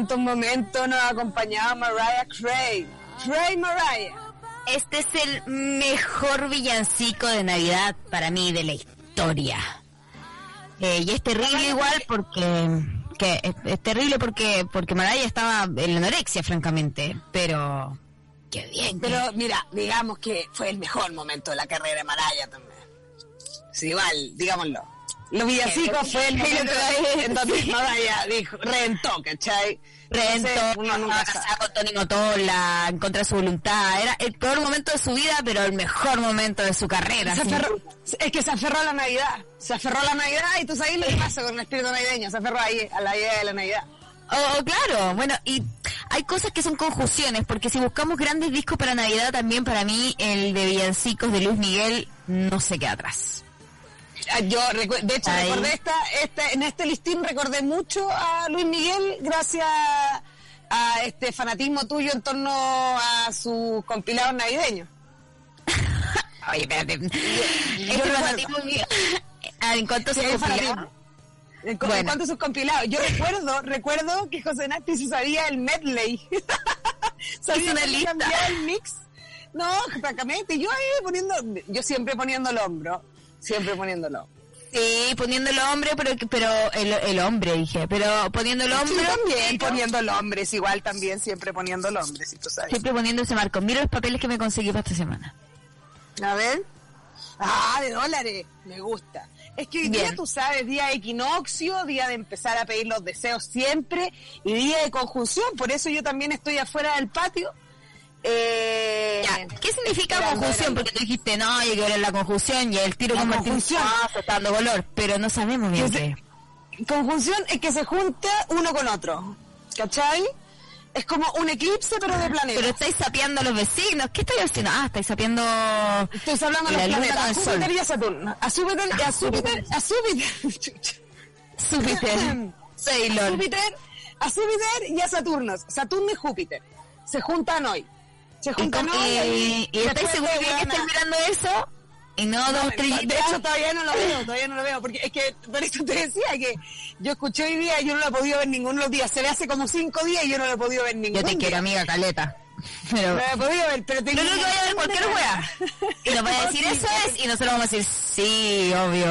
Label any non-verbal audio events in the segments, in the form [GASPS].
Man. ¿En cuántos momentos nos acompañaba Mariah Cray? Cray Mariah. Este es el mejor villancico de Navidad para mí de la historia. Eh, y es terrible igual porque que es, es terrible porque porque Mariah estaba en la anorexia, francamente, pero qué bien. Pero mira, digamos que fue el mejor momento de la carrera de Mariah también. Sí, igual, digámoslo. Los villancicos fue el momento en donde Mariah dijo, reventó, ¿cachai? Reventó, Entonces, uno nunca casada con Tony Motola, en contra de su voluntad. Era el peor momento de su vida, pero el mejor momento de su carrera. Se aferró- es que se aferró a la Navidad. Se aferró a la Navidad y tú sabes lo que pasa con el espíritu navideño. Se aferró ahí a la idea de la Navidad. Oh, oh, claro, bueno, y hay cosas que son conjunciones, porque si buscamos grandes discos para Navidad, también para mí el de Villancicos de Luis Miguel no se queda atrás. Ah, Yo, de hecho, recordé esta, esta, en este listín recordé mucho a Luis Miguel gracias a este fanatismo tuyo en torno a sus compilados navideños. [LAUGHS] Oye, espérate. Este recuerdo. fanatismo mío. Ah, ¿En cuánto se. En, cu- Bueno. a sus compilados. Yo recuerdo, recuerdo que José Nati se sabía el medley. [LAUGHS] [LAUGHS] sabía una lista. el mix. No, francamente, yo ahí poniendo, yo siempre poniendo el hombro, siempre hombro. Sí, poniendo el hombre, pero pero el, el hombre, dije, pero poniendo el hombre. Sí, también pero poniendo el hombre, es igual también siempre poniendo el hombre, si tú sabes. Siempre poniendo ese marco. Mira los papeles que me conseguí para esta semana. A ver. Ah, de dólares. Me gusta. Es que hoy día tú sabes, día de equinoccio, día de empezar a pedir los deseos siempre y día de conjunción. Por eso yo también estoy afuera del patio. Eh, Ya, ¿qué significa conjunción? Porque tú dijiste, no, hay que ver la conjunción y el tiro con conjunción. ah, está dando color, pero no sabemos bien qué. Conjunción es que se junta uno con otro. ¿Cachai? Es como un eclipse, pero de planetas. Pero estáis sapeando a los vecinos. ¿Qué estáis haciendo? Ah, estáis sapeando... Estoy hablando de la los planetas, a. Júpiter y a Saturno. A Júpiter, a Júpiter, [LAUGHS] a Júpiter. Chucha. Júpiter. Sailor. Júpiter, a Júpiter y a Saturno. Saturno y Júpiter. Se juntan hoy. Se Y, juntan con- hoy. y, y estáis seguros que buena- estáis mirando eso y no dos de hecho, todavía no lo veo, todavía no lo veo, porque es que, por eso te decía que yo escuché hoy día y yo no lo he podido ver ninguno de los días. Se ve hace como cinco días y yo no lo he podido ver ninguno Yo te quiero, amiga Caleta. Pero... No lo he podido ver, pero Pero no un que vaya a ver cualquier wea. Y nos vaya a decir eso es, y nosotros vamos a decir, sí, obvio.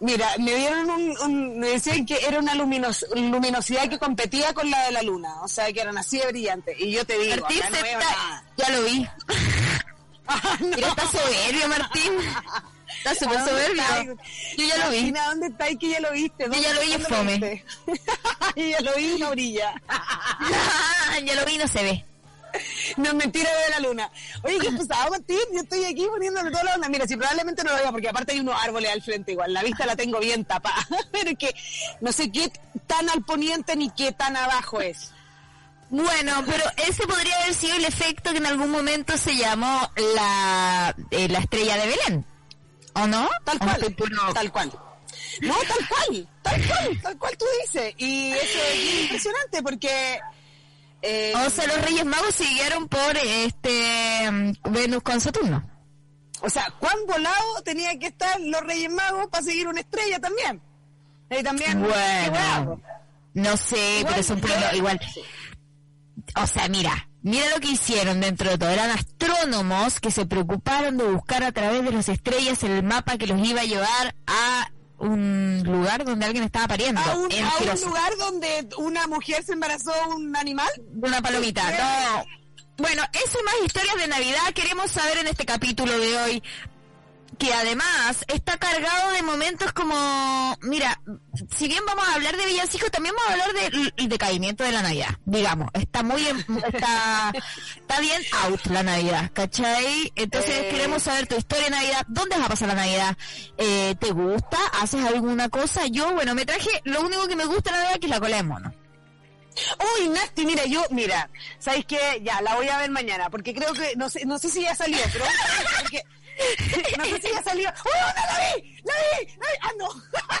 Mira, me dieron un, un- me decían que era una luminos- luminosidad que competía con la de la luna, o sea, que eran así de brillantes. Y yo te digo, Martín acá no se veo está... nada. Ya lo vi. [LAUGHS] Ah, no. Mira, está soberbio, Martín. Está súper ¿A dónde soberbio. Yo ya lo vi. ¿dónde está? que ya lo viste? Yo ya lo vi ¿Dónde fome. Yo [LAUGHS] ya lo vi y no brilla. [LAUGHS] ya lo vi y no se ve. [LAUGHS] No es mentira de la luna. Oye, ¿qué pasaba, Martín? Yo estoy aquí poniéndole toda la onda. Mira, si probablemente no lo veo, porque aparte hay unos árboles al frente igual. La vista la tengo bien tapada. [LAUGHS] Pero es que no sé qué tan al poniente ni qué tan abajo es. Bueno, pero ese podría haber sido el efecto que en algún momento se llamó la, eh, la estrella de Belén. ¿O no? Tal ¿O cual. Tal cual. No, tal cual. Tal cual. Tal cual tú dices. Y eso es impresionante porque... eh, O sea, los Reyes Magos siguieron por este mm, Venus con Saturno. O sea, ¿cuán volado tenía que estar los Reyes Magos para seguir una estrella también? Y también... Bueno, no sé, Igual, pero son pueblos igual. O sea, mira, mira lo que hicieron dentro de todo. Eran astrónomos que se preocuparon de buscar a través de las estrellas el mapa que los iba a llevar a un lugar donde alguien estaba pariendo. a un, a lugar donde una mujer se embarazó un animal. Una palomita. No. Bueno, eso y más historias de Navidad queremos saber en este capítulo de hoy. Que además está cargado de momentos como, mira, si bien vamos a hablar de villancicos, también vamos a hablar del decaimiento de la Navidad, digamos. Está muy, en- está, está bien out la Navidad, ¿cachai? Entonces Eh. queremos saber tu historia de Navidad, ¿dónde vas a pasar la Navidad? Eh, ¿Te gusta? ¿Haces alguna cosa? Yo, bueno, me traje lo único que me gusta de la Navidad, que es la cola de mono. Uy, Nasty, mira, yo, mira, ¿sabes qué? Ya, la voy a ver mañana, porque creo que, no sé, no sé si ya salió, pero porque, no sé si ya salió. ¡Uy, no, la vi! ¡La vi! ¡La vi! ¡Ah, no!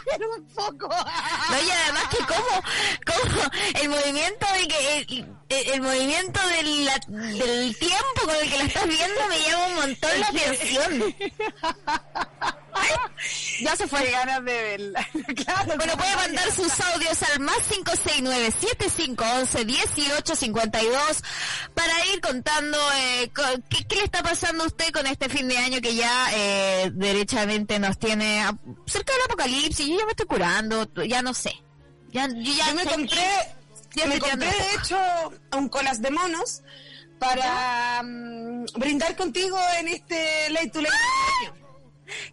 [LAUGHS] Era un poco. No, y además que como, como el movimiento de que, el, el- el movimiento del, la- del tiempo con el que la estás viendo me llama un montón la atención. [LAUGHS] [LAUGHS] Ya se Qué fue. ganas de verla. [LAUGHS] claro. Bueno, puede mandar sus audios al más 569-7511-1852 para ir contando eh, qué, qué le está pasando a usted con este fin de año que ya eh, derechamente nos tiene a- cerca del apocalipsis. Yo ya me estoy curando, ya no sé. Ya, yo ya Yo me compré, ya me compré de hecho un colas de monos para mm, brindar contigo en este Late to Late.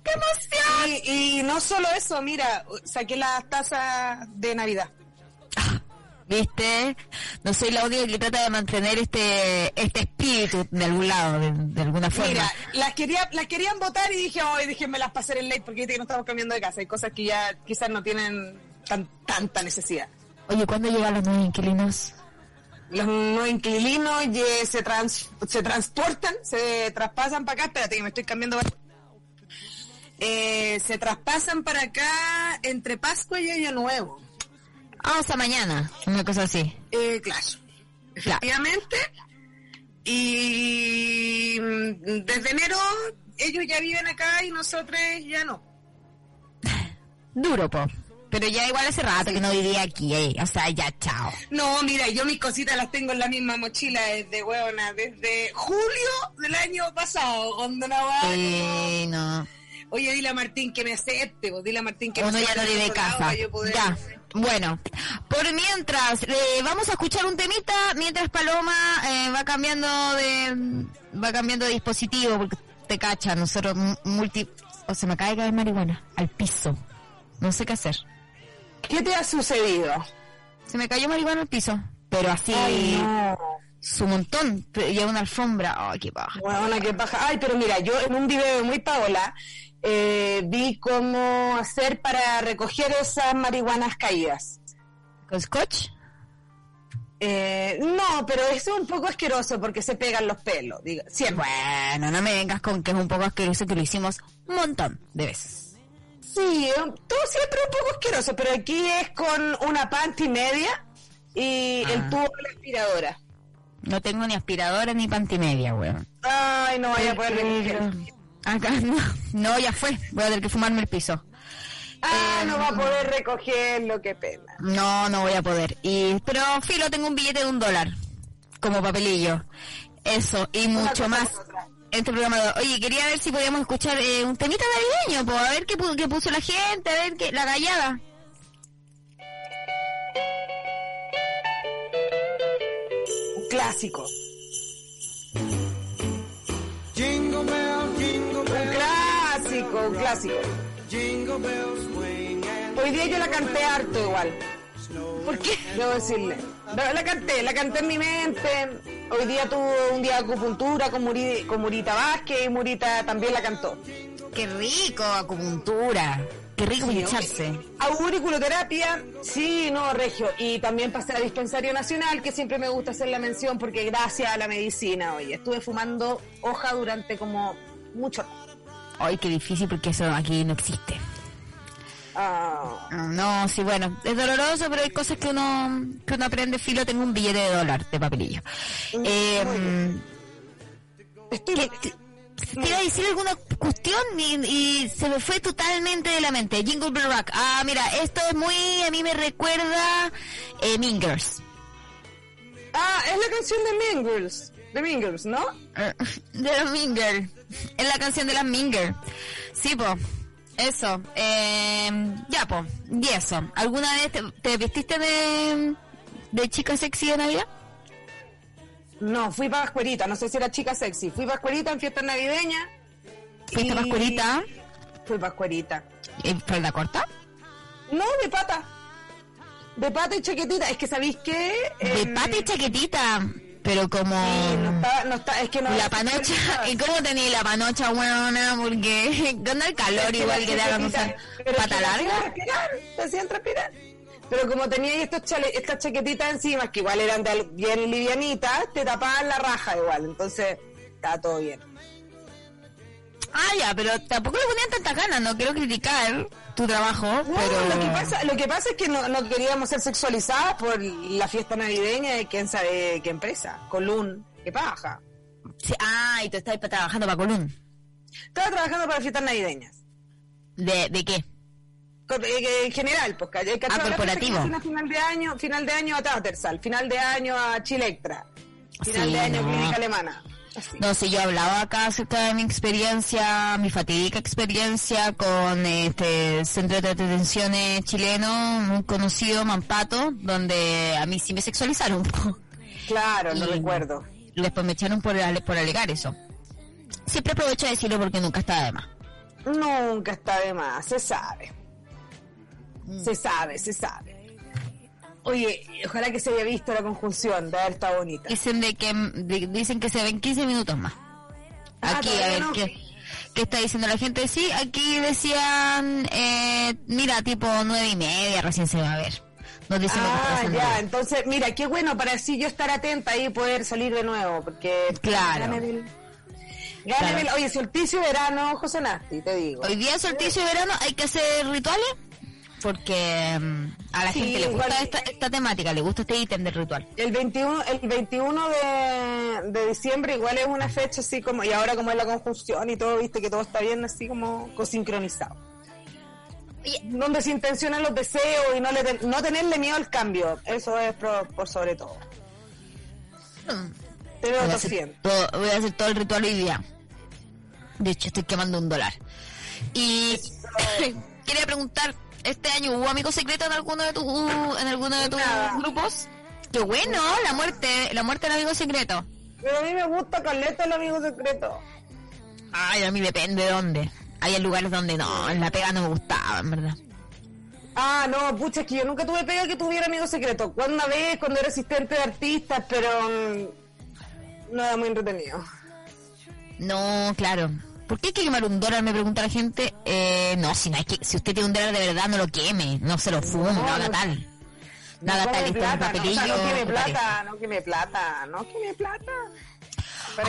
¡Qué emoción! Y, y no solo eso, mira, saqué las tazas de Navidad. ¿Viste? No soy la única que trata de mantener este este espíritu de algún lado, de, de alguna forma. Mira, las quería, las querían votar y dije, hoy déjenme las pasar en late porque viste que no estamos cambiando de casa. Hay cosas que ya quizás no tienen tan, tanta necesidad. Oye, ¿cuándo llegan los nuevos inquilinos? Los nuevos inquilinos se, trans, se transportan, se traspasan para acá. Espérate que me estoy cambiando. Eh, se traspasan para acá entre Pascua y Año Nuevo. Ah, hasta mañana, una cosa así. Eh, claro. Claro. Efectivamente. Y mm, desde enero ellos ya viven acá y nosotros ya no. [LAUGHS] Duro, po. Pero ya igual hace rato que no vivía aquí, eh. o sea, ya chao. No, mira, yo mis cositas las tengo en la misma mochila desde huevona, desde julio del año pasado, cuando no va. Eh, no. Oye, dile a Martín que me acepte, pues, dile a Martín que me Uno ya acepte no vive de casa. poder- Ya. Bueno, por mientras, eh, vamos a escuchar un temita mientras Paloma eh, va cambiando de va cambiando de dispositivo porque te cacha, nosotros multi o se me cae vez marihuana al piso. No sé qué hacer. ¿Qué te ha sucedido? Se me cayó marihuana al piso, pero así Ay, no. su montón, pero lleva una alfombra, ay, qué baja. Huevona, qué paja. Ay, pero mira, yo en un video de muy Paola eh, vi cómo hacer para recoger esas marihuanas caídas. ¿Con scotch? Eh, no, pero eso es un poco asqueroso porque se pegan los pelos, diga, siempre. Bueno, no me vengas con que es un poco asqueroso que lo hicimos un montón de veces. Sí, eh, todo siempre un poco asqueroso, pero aquí es con una panty media y Ah. el tubo de la aspiradora. No tengo ni aspiradora ni pantimedia, weón. Ay, no vaya a poder recoger. Acá [LAUGHS] no, no, ya fue. Voy a tener que fumarme el piso. Ah, no va a poder recogerlo, qué pena. No, no voy a poder. Y, pero filo, tengo un billete de un dólar como papelillo. Eso y mucho más. Este programa. de- Oye, quería ver si podíamos escuchar eh, un temita navideño, pues, a ver qué, pu- qué puso la gente, a ver qué, la gallada. Un clásico. Clásico, Hoy día yo la canté harto igual. ¿Por qué? Debo decirle. La canté, la canté en mi mente. Hoy día tuvo un día de acupuntura con, Muri- con Murita Vázquez y Murita también la cantó. Qué rico, acupuntura. Qué rico pincharse. Auriculoterapia, sí, no, Regio. Y también pasé a Dispensario Nacional, que siempre me gusta hacer la mención porque gracias a la medicina, oye, estuve fumando hoja durante como mucho. Ay, qué difícil porque eso aquí no existe. Ah, No, sí, bueno, es doloroso, pero hay cosas que uno, que uno aprende. Filo, tengo un billete de dólar de papelillo. Eh, estoy... ¿qué- qué- te iba a decir alguna cuestión y, y se me fue totalmente de la mente. Jingle Bell Rock. Ah, mira, esto es muy, a mí me recuerda eh, Mean Girls. Ah, es la canción de Mean Girls. De Mean Girls, ¿no? Eh, [LAUGHS] De los Mean Girls. Es la canción de las Girls. Sí, po. Eso. Eh, ya, po. Y eso. ¿Alguna vez te, te vestiste de, de chica sexy de Navidad? No, fui pascuerita, no sé si era chica sexy. Fui pascuerita en fiesta navideña. ¿Fuiste y- pascuerita? Fui pascuerita. ¿En falda corta? No, de pata. De pata y chaquetita. Es que, ¿sabéis qué? De Em, pata y chaquetita. Pero como... sí, no está, no está, es que no. La panocha, [LAUGHS] ¿y cómo tenía la panocha, buena? Porque [LAUGHS] con el calor igual que te hagan usar pata que te hacían larga. transpirar, Te hacían transpirar. Pero como tenía estos chale- estas chaquetitas encima, que igual eran de bien livianitas, te tapaban la raja igual. Entonces, estaba todo bien. Ah, ya, pero tampoco le ponían tantas ganas, no quiero criticar tu trabajo, No, pero... lo, que pasa, lo que pasa es que no, no queríamos ser sexualizadas por la fiesta navideña de quién sabe qué empresa. Colún, qué paja. Sí, ah, y tú estás trabajando para Colún. Estaba trabajando para fiestas navideñas. ¿De, ¿De qué? Co- eh, En general, pues, ¿cachai? ¿Cachai? Ah, La fiesta corporativo. que final de año, final de año a Tattersall, final de año a Chilectra, final Sí, de año a no. Clínica Alemana. Así. No, si yo hablaba acá acerca de mi experiencia, mi fatídica experiencia con este centro de detenciones chileno muy conocido, Mampato, donde a mí sí me sexualizaron. Claro, lo Y- recuerdo. Después me echaron por, por alegar eso. Siempre aprovecho de decirlo porque nunca está de más. Nunca está de más, se sabe. Mm. Se sabe, se sabe. Oye, ojalá que se haya visto la conjunción de haber estado bonita. Dicen de que de- dicen que se ven 15 minutos más. Ah, Aquí, a ver, no. ¿qué, qué está diciendo la gente? Sí, aquí decían, eh, mira, tipo nueve y media recién se va a ver. Nos dicen lo que está Ah, ya, entonces, mira, qué bueno para así yo estar atenta y poder salir de nuevo, porque... Claro. Gane Claro. oye, solsticio de verano, José Nasti, te digo. Hoy día solsticio de verano hay que hacer rituales porque mm, a la Sí, gente le gusta esta, esta temática, le gusta este ítem del ritual. El 21, el 21 de, de diciembre igual es una fecha así como, y ahora como es la conjunción y todo, viste que todo está bien así como sincronizado. Donde se intencionan los deseos y no, le ten- no tenerle miedo al cambio, eso es por, por sobre todo. Te veo Voy a, hacer todo, voy a hacer todo el ritual hoy día. De hecho, estoy quemando un dólar. Y [LAUGHS] quería preguntar, ¿este año hubo amigo secreto en alguno de tus en alguno de tus Nada. grupos? Qué bueno, la muerte, la muerte del amigo secreto. Pero a mí me gusta Caleta el amigo secreto. Ay, a mí depende de dónde. Hay lugares donde no, en la pega no me gustaba, en verdad. Ah, no, pucha, es que yo nunca tuve pega que tuviera amigo secreto. Cuando una vez, cuando era asistente de artistas, pero mm, no era muy entretenido. No, claro. ¿Por qué hay que quemar un dólar? Me pregunta la gente. Eh, no, si no hay que, si usted tiene un dólar de verdad, no lo queme, no se lo fume, no, No, haga no. tal. No haga tal, no, o sea, queme me plata, no queme plata, no queme plata.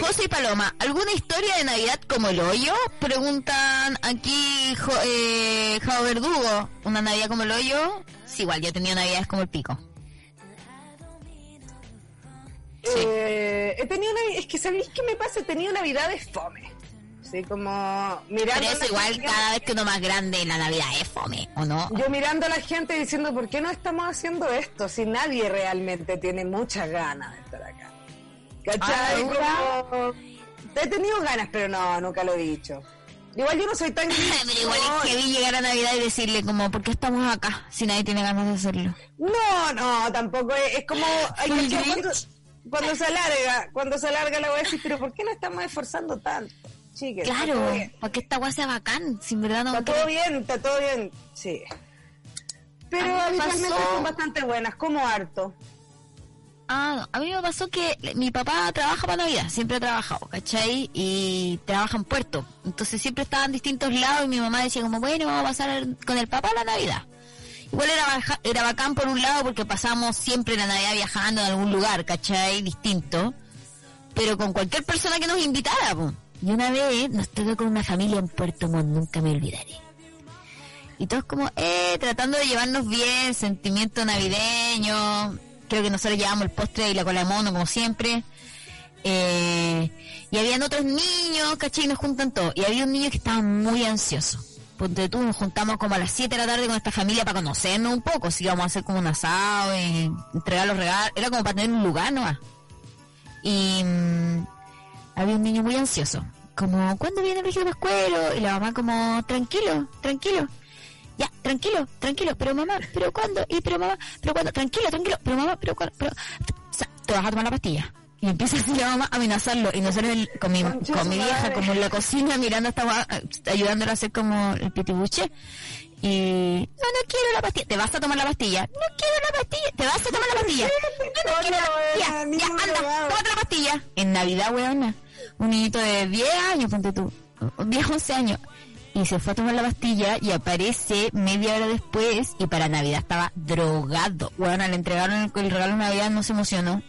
José y Paloma, ¿alguna historia de Navidad como el hoyo? Preguntan aquí jo, eh, Jao Verdugo. ¿Una Navidad como el hoyo? Sí, igual, yo he tenido Navidades como el pico. Sí. Eh, he tenido es que sabéis qué me pasa, he tenido navidades fome. Así como mirando Pero eso igual gente- cada vez que uno más grande la Navidad es fome, ¿o no? Yo mirando a la gente diciendo, ¿por qué no estamos haciendo esto? Si nadie realmente tiene muchas ganas de estar acá. ¿Cachai? Ah, Como- He tenido ganas, pero no, nunca lo he dicho. Igual yo no soy tan... [LAUGHS] Pero igual es que vi llegar a Navidad y decirle como, ¿por qué estamos acá si nadie tiene ganas de hacerlo? No, no, tampoco es, es como [GASPS] hay que cuando, cuando se alarga, cuando se alarga la voy a decir, pero ¿por qué no estamos esforzando tanto? Chiques, Claro, para que esta agua sea bacán, sin verdad no... Está todo bien, está todo bien, sí. Pero habitualmente son bastante buenas, como harto. Ah, a mí me pasó que mi papá trabaja para Navidad, siempre ha trabajado, ¿cachai? Y trabaja en Puerto. Entonces siempre estaba en distintos lados y mi mamá decía como, bueno, vamos a pasar con el papá la Navidad. Igual era, baja- era bacán por un lado porque pasamos siempre la Navidad viajando en algún lugar, ¿cachai? Distinto. Pero con cualquier persona que nos invitara, po. Y una vez nos tocó con una familia en Puerto Montt, nunca me olvidaré. Y todos como, eh, tratando de llevarnos bien, sentimiento navideño. Creo que nosotros llevamos el postre y la cola de mono, como siempre. Eh, y habían otros niños, ¿cachai? Y nos juntan todos. Y había un niño que estaba muy ansioso. Ponte tú, nos juntamos como a las 7 de la tarde con esta familia para conocernos un poco. Si íbamos a hacer como un asado, y entregar los regalos. Era como para tener un lugar nomás. Y mm, había un niño muy ansioso. Como, ¿cuándo viene el regio Pascuero? Y la mamá como, tranquilo, tranquilo. Ya, tranquilo, tranquilo, pero mamá, pero ¿cuándo? Y pero mamá, pero ¿cuándo? Tranquilo, tranquilo, pero mamá, pero ¿cuándo? Pero, o sea, te vas a tomar la pastilla. Y empieza así la mamá a amenazarlo. Y nosotros el- con mi, con mi vieja madre. como en la cocina mirando a esta gua- ayudándole a hacer como el pitibuche. Y no, no quiero la pastilla. ¿Te vas a tomar la pastilla? No quiero la pastilla. ¿Te vas a tomar la pastilla? [LAUGHS] No, no quiero la pastilla. Ya, anda, tómate la pastilla. En Navidad, weona. Un niñito de 10 años, ponte tú. 10, 11 años. y se fue a tomar la pastilla y aparece media hora después y para Navidad estaba drogado. Bueno, le entregaron el, el regalo de Navidad, no se emocionó.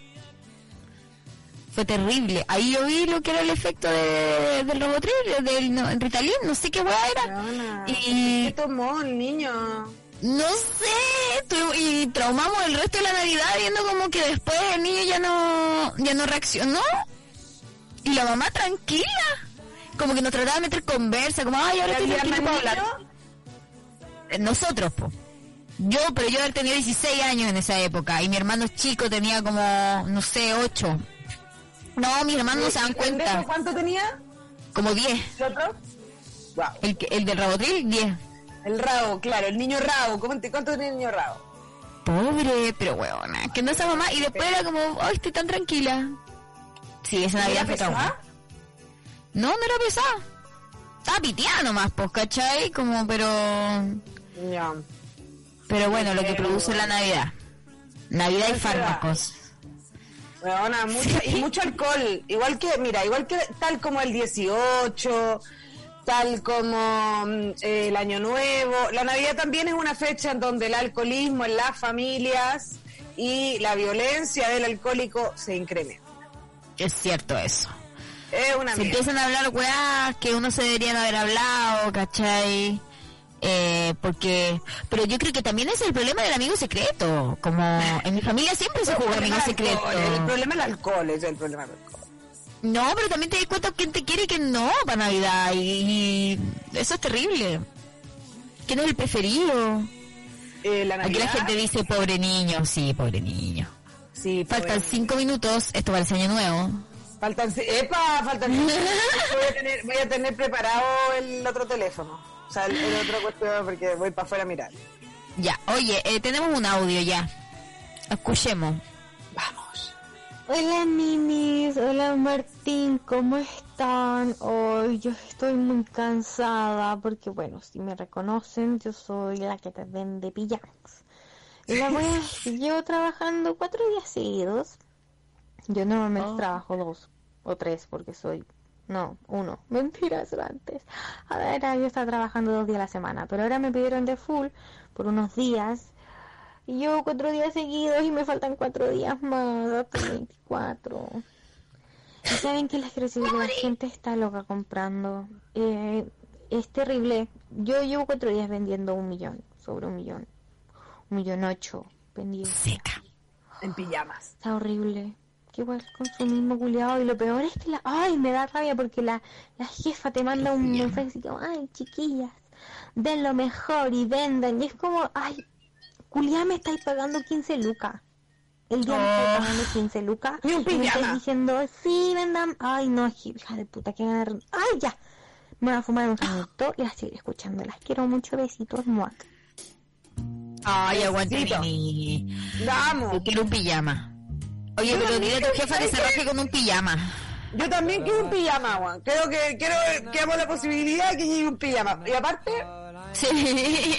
Fue terrible. Ahí yo vi lo que era el efecto de, del Robotril, del no, Ritalin, no sé qué hueá era. Y ¿Qué tomó el niño? no sé, y traumamos el resto de la Navidad viendo como que después el niño ya no, ya no reaccionó. Y la mamá tranquila. Como que nos trataba de meter conversa, como, ay, ahora estoy ¿Había tranquila más para hablar. Eh, Nosotros, po. Yo, pero yo tenía 16 años en esa época y mi hermano chico tenía como, no sé, 8. No, mis hermanos no se dan ¿El cuenta. ¿Cuánto tenía? Como 10. ¿El otro? Wow. El, el del Rabotril, 10. El rabo, claro, el niño rabo. ¿Cómo te- ¿Cuánto tenía el niño rabo? Pobre, pero huevona, que no esa mamá. Y después era como, ay, estoy tan tranquila. Sí, esa ¿Era Navidad fue trauma. No, no era pesada. Estaba piteada nomás, pues, ¿cachai? Como, pero... Ya. Pero bueno, lo que produce la Navidad. Navidad y fármacos. Mucho, y mucho alcohol. Igual que, mira, igual que tal como el 18, tal como mm, eh, el Año Nuevo. La Navidad también es una fecha en donde el alcoholismo en las familias y la violencia del alcohólico se incrementa. Es cierto eso. Es una Se empiezan a hablar weás que uno se deberían haber hablado, ¿cachai? Eh, porque, pero yo creo que también es el problema del amigo secreto. Como en mi familia siempre se jugó amigo secreto. alcohol, El problema del alcohol es el problema del alcohol. No, pero también te das cuenta quién te quiere y quién no para Navidad. Y, y eso es terrible. ¿Quién es el preferido? Eh, la Aquí la gente dice pobre niño. Sí, pobre niño. Sí, Faltan cinco minutos. Esto parece año nuevo. Faltan, epa, faltan. voy, a tener, voy a tener preparado el otro teléfono. O sea, el, el otro cuestión porque voy para afuera a mirar. Ya, oye, eh, tenemos un audio ya. Escuchemos. Vamos. Hola ninis, hola Martín, ¿cómo están? Hoy yo estoy muy cansada porque bueno, si me reconocen, yo soy la que te vende pijamas. La wea [LAUGHS] llevo trabajando cuatro días seguidos. Yo normalmente trabajo dos o tres porque soy... No, uno. [LAUGHS] Mentiras, antes. A ver, yo estaba trabajando dos días a la semana, pero ahora me pidieron de full por unos días y llevo cuatro días seguidos y me faltan cuatro días más, hasta el 24. Y saben que les quiero decir que la gente está loca comprando. Eh, es terrible. Yo llevo cuatro días vendiendo un millón, sobre un millón. Un millón ocho vendido. Seca. En pijamas. Está horrible. Que igual consumismo culiado. Y lo peor es que la... Ay, me da rabia porque la, la jefa te manda un mensaje así como, ay, chiquillas, den lo mejor y vendan. Y es como, ay, culiá me estáis pagando 15 lucas. El día me estáis pagando 15 lucas. Ni un y me estáis pijama. diciendo, sí, vendan. Ay, no, hija de puta, que ganar. Ay, ya. Me voy a fumar un sanito y a seguir escuchando. Las quiero mucho. Besitos, muac. Ay, aguante Besito. mi... Vamos. Yo quiero un pijama. Oye, pero dile a tu jefa que se raje con un pijama. Yo también quiero un pijama, Juan. Creo que quiero que hagamos la posibilidad de que llegue un pijama. Y aparte, Sí,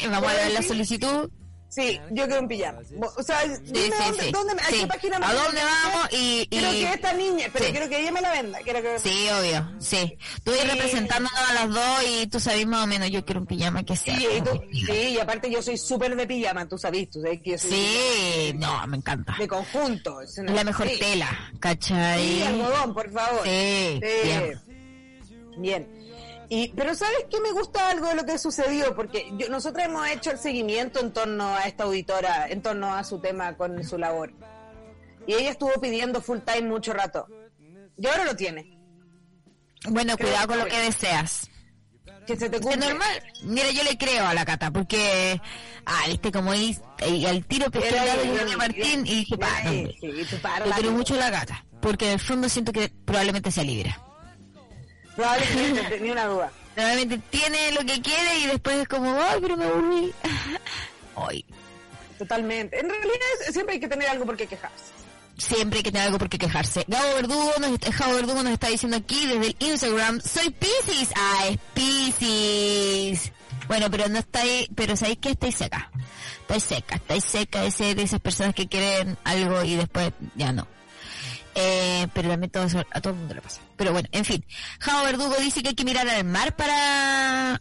[LAUGHS] vamos a ver la solicitud. Sí, yo quiero un pijama. O sea, Sí, dime sí, dónde, sí. dónde a qué página me ¿A dónde vamos? Y, y- que esta niña, pero quiero que ella me la venda. Quiero que... Sí, obvio, sí. Tú ir representándonos a las dos y tú sabes más o menos, yo quiero un pijama que sea. Sí, y tú- sí, y aparte yo soy súper de pijama, tú sabes, tú sabes que yo soy Sí, no, me encanta. de conjunto. Es Es la mejor tela, ¿cachai? Sí, algodón, por favor. Sí, bien. Bien. Y, pero ¿sabes qué me gusta algo de lo que sucedió? Porque yo, nosotros hemos hecho el seguimiento en torno a esta auditora, en torno a su tema con su labor. Y ella estuvo pidiendo full time mucho rato. Y ahora lo tiene. Bueno, cuidado con lo que deseas. Que se te Es cumple. normal. Mira, yo le creo a la cata porque, ah, viste como ahí, al tiro Doña Martín y dije, pa, Sí, sí, para mucho a la gata, porque en el fondo siento que probablemente sea libre. Probablemente, ni una duda. Probablemente tiene lo que quiere y después es como, ay, pero me aburrí. [LAUGHS] Ay, Totalmente. En realidad siempre hay que tener algo por qué quejarse. siempre hay que tener algo por qué quejarse. Gabo Verdugo nos, Gabo Verdugo nos está diciendo aquí desde el Instagram, soy Pisces. Ah, es Pisces. Bueno, pero no está ahí, pero sabéis que estáis seca. Estáis seca, estáis seca ese de esas personas que quieren algo y después ya no. Eh, pero también todo eso, a todo el mundo le pasa. Pero bueno, en fin. Jao Verdugo dice que hay que mirar al mar para,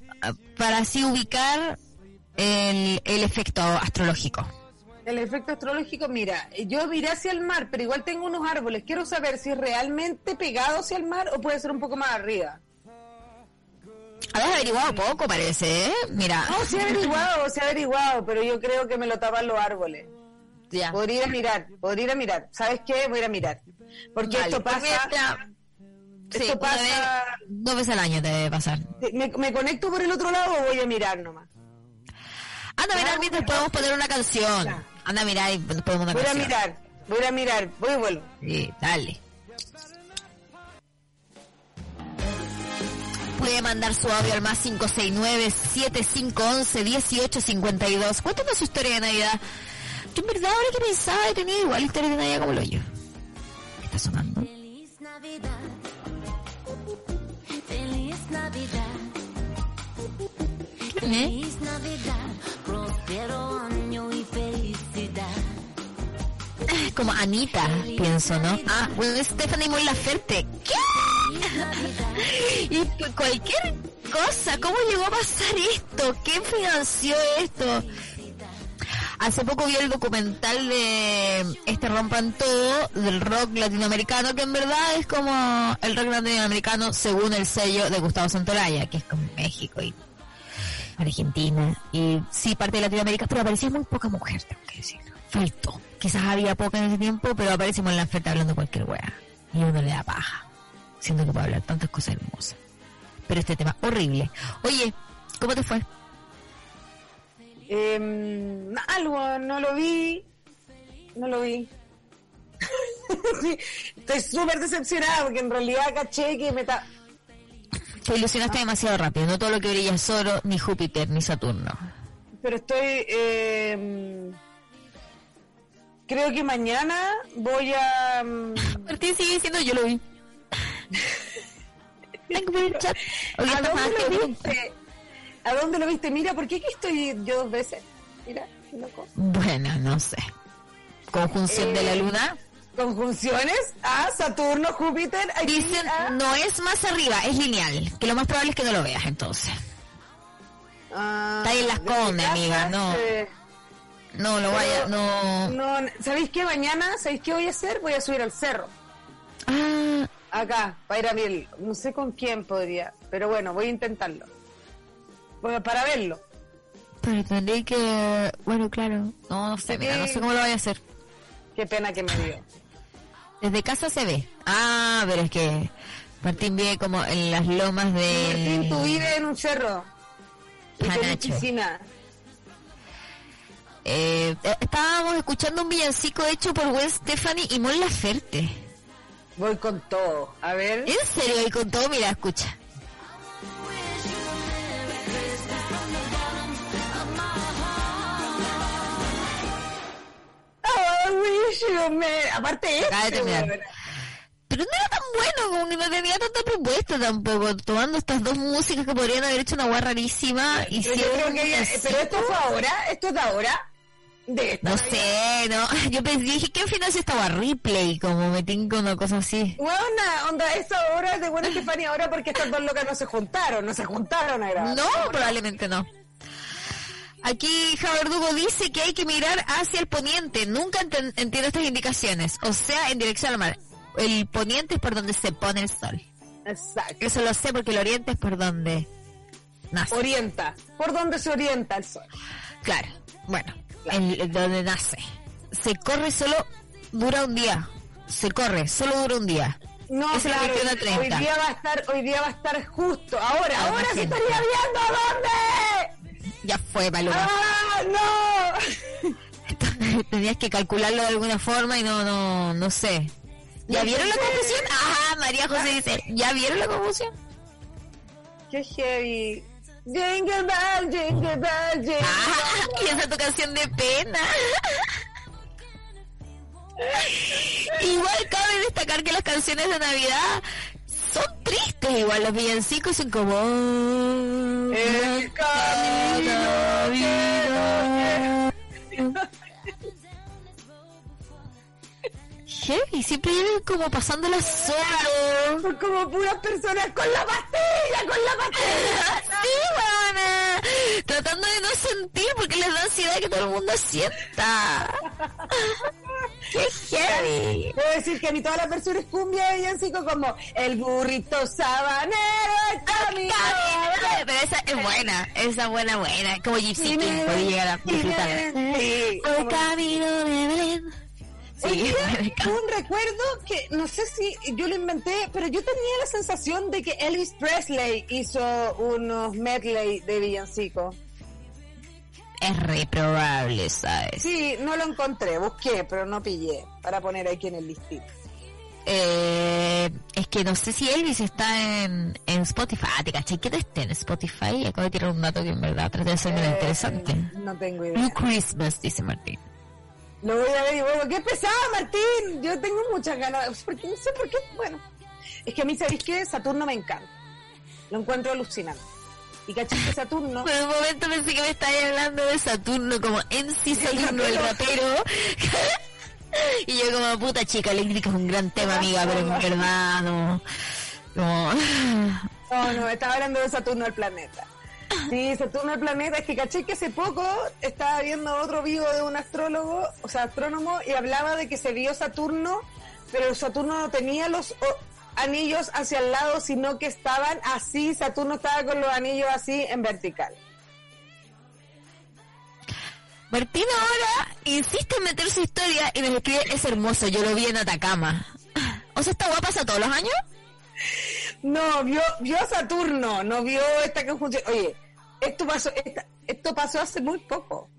para así ubicar el, el efecto astrológico. El efecto astrológico, mira, yo miré hacia el mar, pero igual tengo unos árboles. Quiero saber si es realmente pegado hacia el mar o puede ser un poco más arriba. Habías averiguado poco, parece, ¿eh? Mira. No, se ha averiguado, se ha averiguado, pero yo creo que me lo tapan los árboles. Ya. Podría ir a mirar, podría ir a mirar. ¿Sabes qué? Voy a ir a mirar. Porque Vale, esto pasa... mientras- Sí, esto pasa... vez- dos veces al año te debe pasar. Me, me conecto por el otro lado o voy a mirar nomás? Anda a mirar mientras podemos poner una canción. Anda a mirar y ponemos una Voy a canción. mirar, voy a mirar, voy y vuelvo. Sí, dale. Puede mandar su audio al más 569-7511-1852. Cuéntanos su historia de Navidad. Yo en verdad ahora que pensaba he tenido igual historia de Navidad como lo yo. ¿Qué está sonando? Feliz Navidad. Feliz Navidad. ¿Eh? Feliz Navidad. Prospero año y felicidad. Como Anita, pienso, ¿no? Ah, bueno, Stephanie Mon Laferte. ¿Qué? [LAUGHS] y cualquier cosa, ¿cómo llegó a pasar esto? ¿Quién financió esto? Hace poco vi el documental de este Rompan Todo, del rock latinoamericano, que en verdad es como el rock latinoamericano según el sello de Gustavo Santolaya, que es como México y Argentina, y sí parte de Latinoamérica, pero aparecía muy poca mujer, tengo que decirlo. Faltó. Quizás había poca en ese tiempo, pero aparecimos en la oferta hablando cualquier wea. Y uno le da paja, siendo que puede hablar tantas cosas hermosas. Pero este tema, horrible. Oye, ¿cómo te fue? Eh, algo, no lo vi. No lo vi. [LAUGHS] Sí, Estoy súper decepcionada porque en realidad caché que me está... Te ilusionaste demasiado rápido. No todo lo que brilla es oro, ni Júpiter, ni Saturno. Pero estoy... eh, creo que mañana voy a... [LAUGHS] Martín sigue diciendo yo lo vi. [LAUGHS] Tengo el chat. ¿A dónde lo viste? Mira, ¿por qué aquí estoy yo dos veces? Mira, qué loco. Bueno, no sé. Conjunción de la Eh, luna. Conjunciones a Saturno, Júpiter. aquí Dicen, a- no es más arriba, es lineal. Que lo más probable es que no lo veas entonces. Ah, Está ahí en Las Condes, amiga, no. eh, No lo vaya, no. No, ¿sabéis qué? Mañana, ¿sabéis qué voy a hacer? Voy a subir al cerro. Ah, Acá, para ir a ver. No sé con quién podría, pero bueno, voy a intentarlo. Para verlo. pero tendré que. Bueno, claro. No, no sé, mira, no sé cómo lo voy a hacer. Qué pena que me dio. Desde casa se ve. Ah, pero es que Martín vive como en las lomas de. Martín, tú vives en un cerro. Panacho. piscina. Eh, eh, estábamos escuchando un villancico hecho por Gwen Stephanie y Mon Laferte. Voy con todo. A ver. ¿En serio? Y con todo, mira, escucha. I wish you Aparte este, weón. Pero no era tan bueno, como que no tenía tanta propuesta tampoco, tomando estas dos músicas que podrían haber hecho una guay rarísima y Pero yo creo que ella- eh, pero esto fue ahora, esto es de ahora. De esta No Navidad. sé, no, [LAUGHS] yo pensé, dije, ¿qué financió esta guay? Replay, como me tinco una cosa así. Buena, onda, esta hora es de buena Estefania ahora porque estas dos locas no se juntaron, no se juntaron a grabar. No, probablemente no. Aquí Javerdugo dice que hay que mirar hacia el poniente. Nunca entiendo estas indicaciones. O sea, en dirección al mar. El poniente es por donde se pone el sol. Exacto. Eso lo sé porque el oriente es por donde nace. Orienta. ¿Por dónde se orienta el sol? Claro, bueno, el, el donde nace. Se corre solo, dura un día. Se corre, solo dura un día. No, es la claro, 21 a hoy 30. día va a estar, hoy día va a estar justo, ahora, Ah, ahora se estaría viendo dónde. Ya fue, Paloma. ¡Ah, no! [LAUGHS] Tenías que calcularlo de alguna forma y no, no, no sé. ¿Ya vieron la confusión? Ajá, María José dice, ¿ya vieron la confusión? Qué heavy. Jingle bell, jingle bell, jingle Ah, y esa es tu canción de pena. [LAUGHS] Igual cabe destacar que las canciones de Navidad son tristes, igual los villancicos son como... El camino Navidad. heavy, siempre viven como pasándola solo. Son como puras personas con la pastilla, con la pastilla. Sí, weona. Tratando de no sentir porque les da ansiedad que todo el mundo sienta. Qué heavy. Debo decir que a mí todas las versiones cumbia de Villancico como el burrito sabanero el camino. Pero esa es buena, esa es buena, buena. Como Gypsy King puede llegar a disfrutar. Sí, como- camino de Belén. Sí, [LAUGHS] un recuerdo que no sé si yo lo inventé, pero yo tenía la sensación de que Elvis Presley hizo unos medley de villancico. Es reprobable, ¿sabes? Sí, no lo encontré, busqué, pero no pillé para poner aquí en el listito. Eh, es que no sé si Elvis está en, en Spotify. Ah, te caché que esté en Spotify. Acabo de tirar un dato que en verdad trata de ser muy Eh, interesante. No tengo idea. Blue Christmas, dice Martín. Lo voy a ver y bueno, qué pesado, Martín. Yo tengo muchas ganas, porque no sé por qué. Bueno, es que a mí, ¿sabéis qué? Saturno me encanta. Lo encuentro alucinante. Y caché que Saturno. Por un momento pensé que me estabas hablando de Saturno, como en sí [LAUGHS] Saturno, el rapero. [LAUGHS] y yo como, puta chica eléctrica es un gran tema, amiga, pero en verdad no. No. [LAUGHS] No, no, estaba hablando de Saturno el planeta. Sí, Saturno el planeta, es que caché que hace poco estaba viendo otro vivo de un astrólogo, o sea, astrónomo, y hablaba de que se vio Saturno, pero Saturno no tenía los anillos hacia el lado, sino que estaban así, Saturno estaba con los anillos así en vertical. Martín ahora insiste en meter su historia y nos escribe, es hermoso, yo lo vi en Atacama. [LAUGHS] O sea, ¿esta guapa pasa todos los años? No, vio, vio a Saturno, no vio esta conjunción. Oye, esto pasó, esta- esto pasó hace muy poco.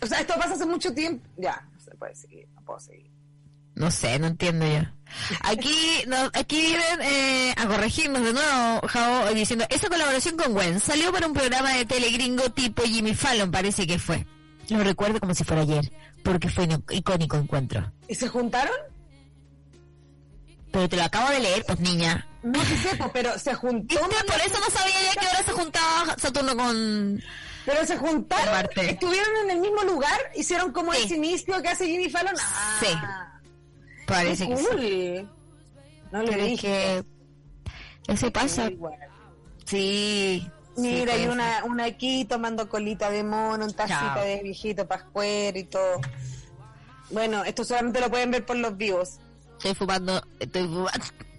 O sea, esto pasó hace mucho tiempo. Ya, no se puede seguir, no puedo seguir. No sé, no entiendo yo. Aquí, no, aquí vienen eh, a corregirnos de nuevo, Jao, diciendo, esa colaboración con Gwen salió para un programa de tele gringo tipo Jimmy Fallon, parece que fue. Lo recuerdo como si fuera ayer, porque fue un icónico encuentro. ¿Y se juntaron? Pero te lo acabo de leer, pues niña. No sé, sepo, pero se juntó. Por eso no sabía ya que ahora se juntaba Saturno con... Pero se juntaron, estuvieron en el mismo lugar, hicieron como Sí. ese inicio que hace Jimmy Fallon. Ah, Sí. Parece que sí. No le dije. que... Eso pasa. Sí. Mira, sí, hay una, una aquí tomando colita de mono, un tacita Chao. de viejito pascuero y todo. Bueno, esto solamente lo pueden ver por los vivos. Estoy fumando, estoy fumando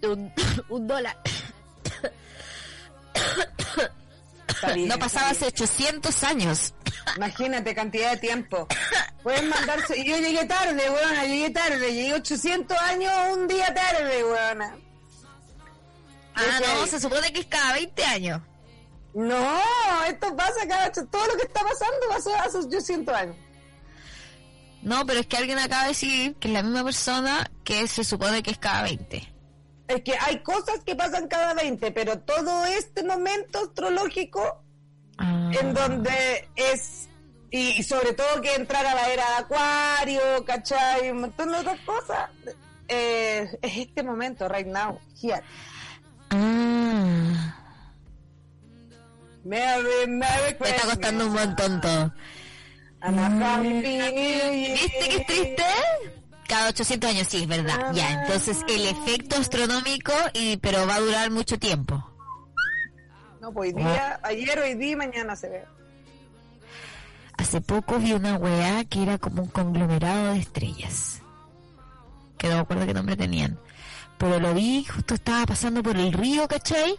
un, [COUGHS] un dólar. [COUGHS] Bien, No pasaba hace 800 años. Imagínate cantidad de tiempo. [COUGHS] Pueden mandarse. y Yo llegué tarde, weona, llegué tarde. Llegué 800 años un día tarde, weona. Ah, no, se supone que es cada 20 años. No, esto pasa cada. Todo lo que está pasando pasó hace 800 años. No, pero es que alguien acaba de decir que es la misma persona que se supone que es cada 20. Es que hay cosas que pasan cada 20, pero todo este momento astrológico Ah. en donde es y, sobre todo que entrar a la era de acuario, ¿cachai? Un montón de otras cosas. Eh, es este momento, right now, here. Ah. Merry, Merry Me está costando un montón todo. Year. ¿Viste que es triste? Cada 800 años, sí, es verdad. Ya, entonces el efecto astronómico, y pero va a durar mucho tiempo. No, pues hoy día, ayer, hoy día y mañana se ve. Hace poco vi una weá que era como un conglomerado de estrellas. Que no me acuerdo qué nombre tenían. Pero lo vi, justo estaba pasando por el río, ¿cachai?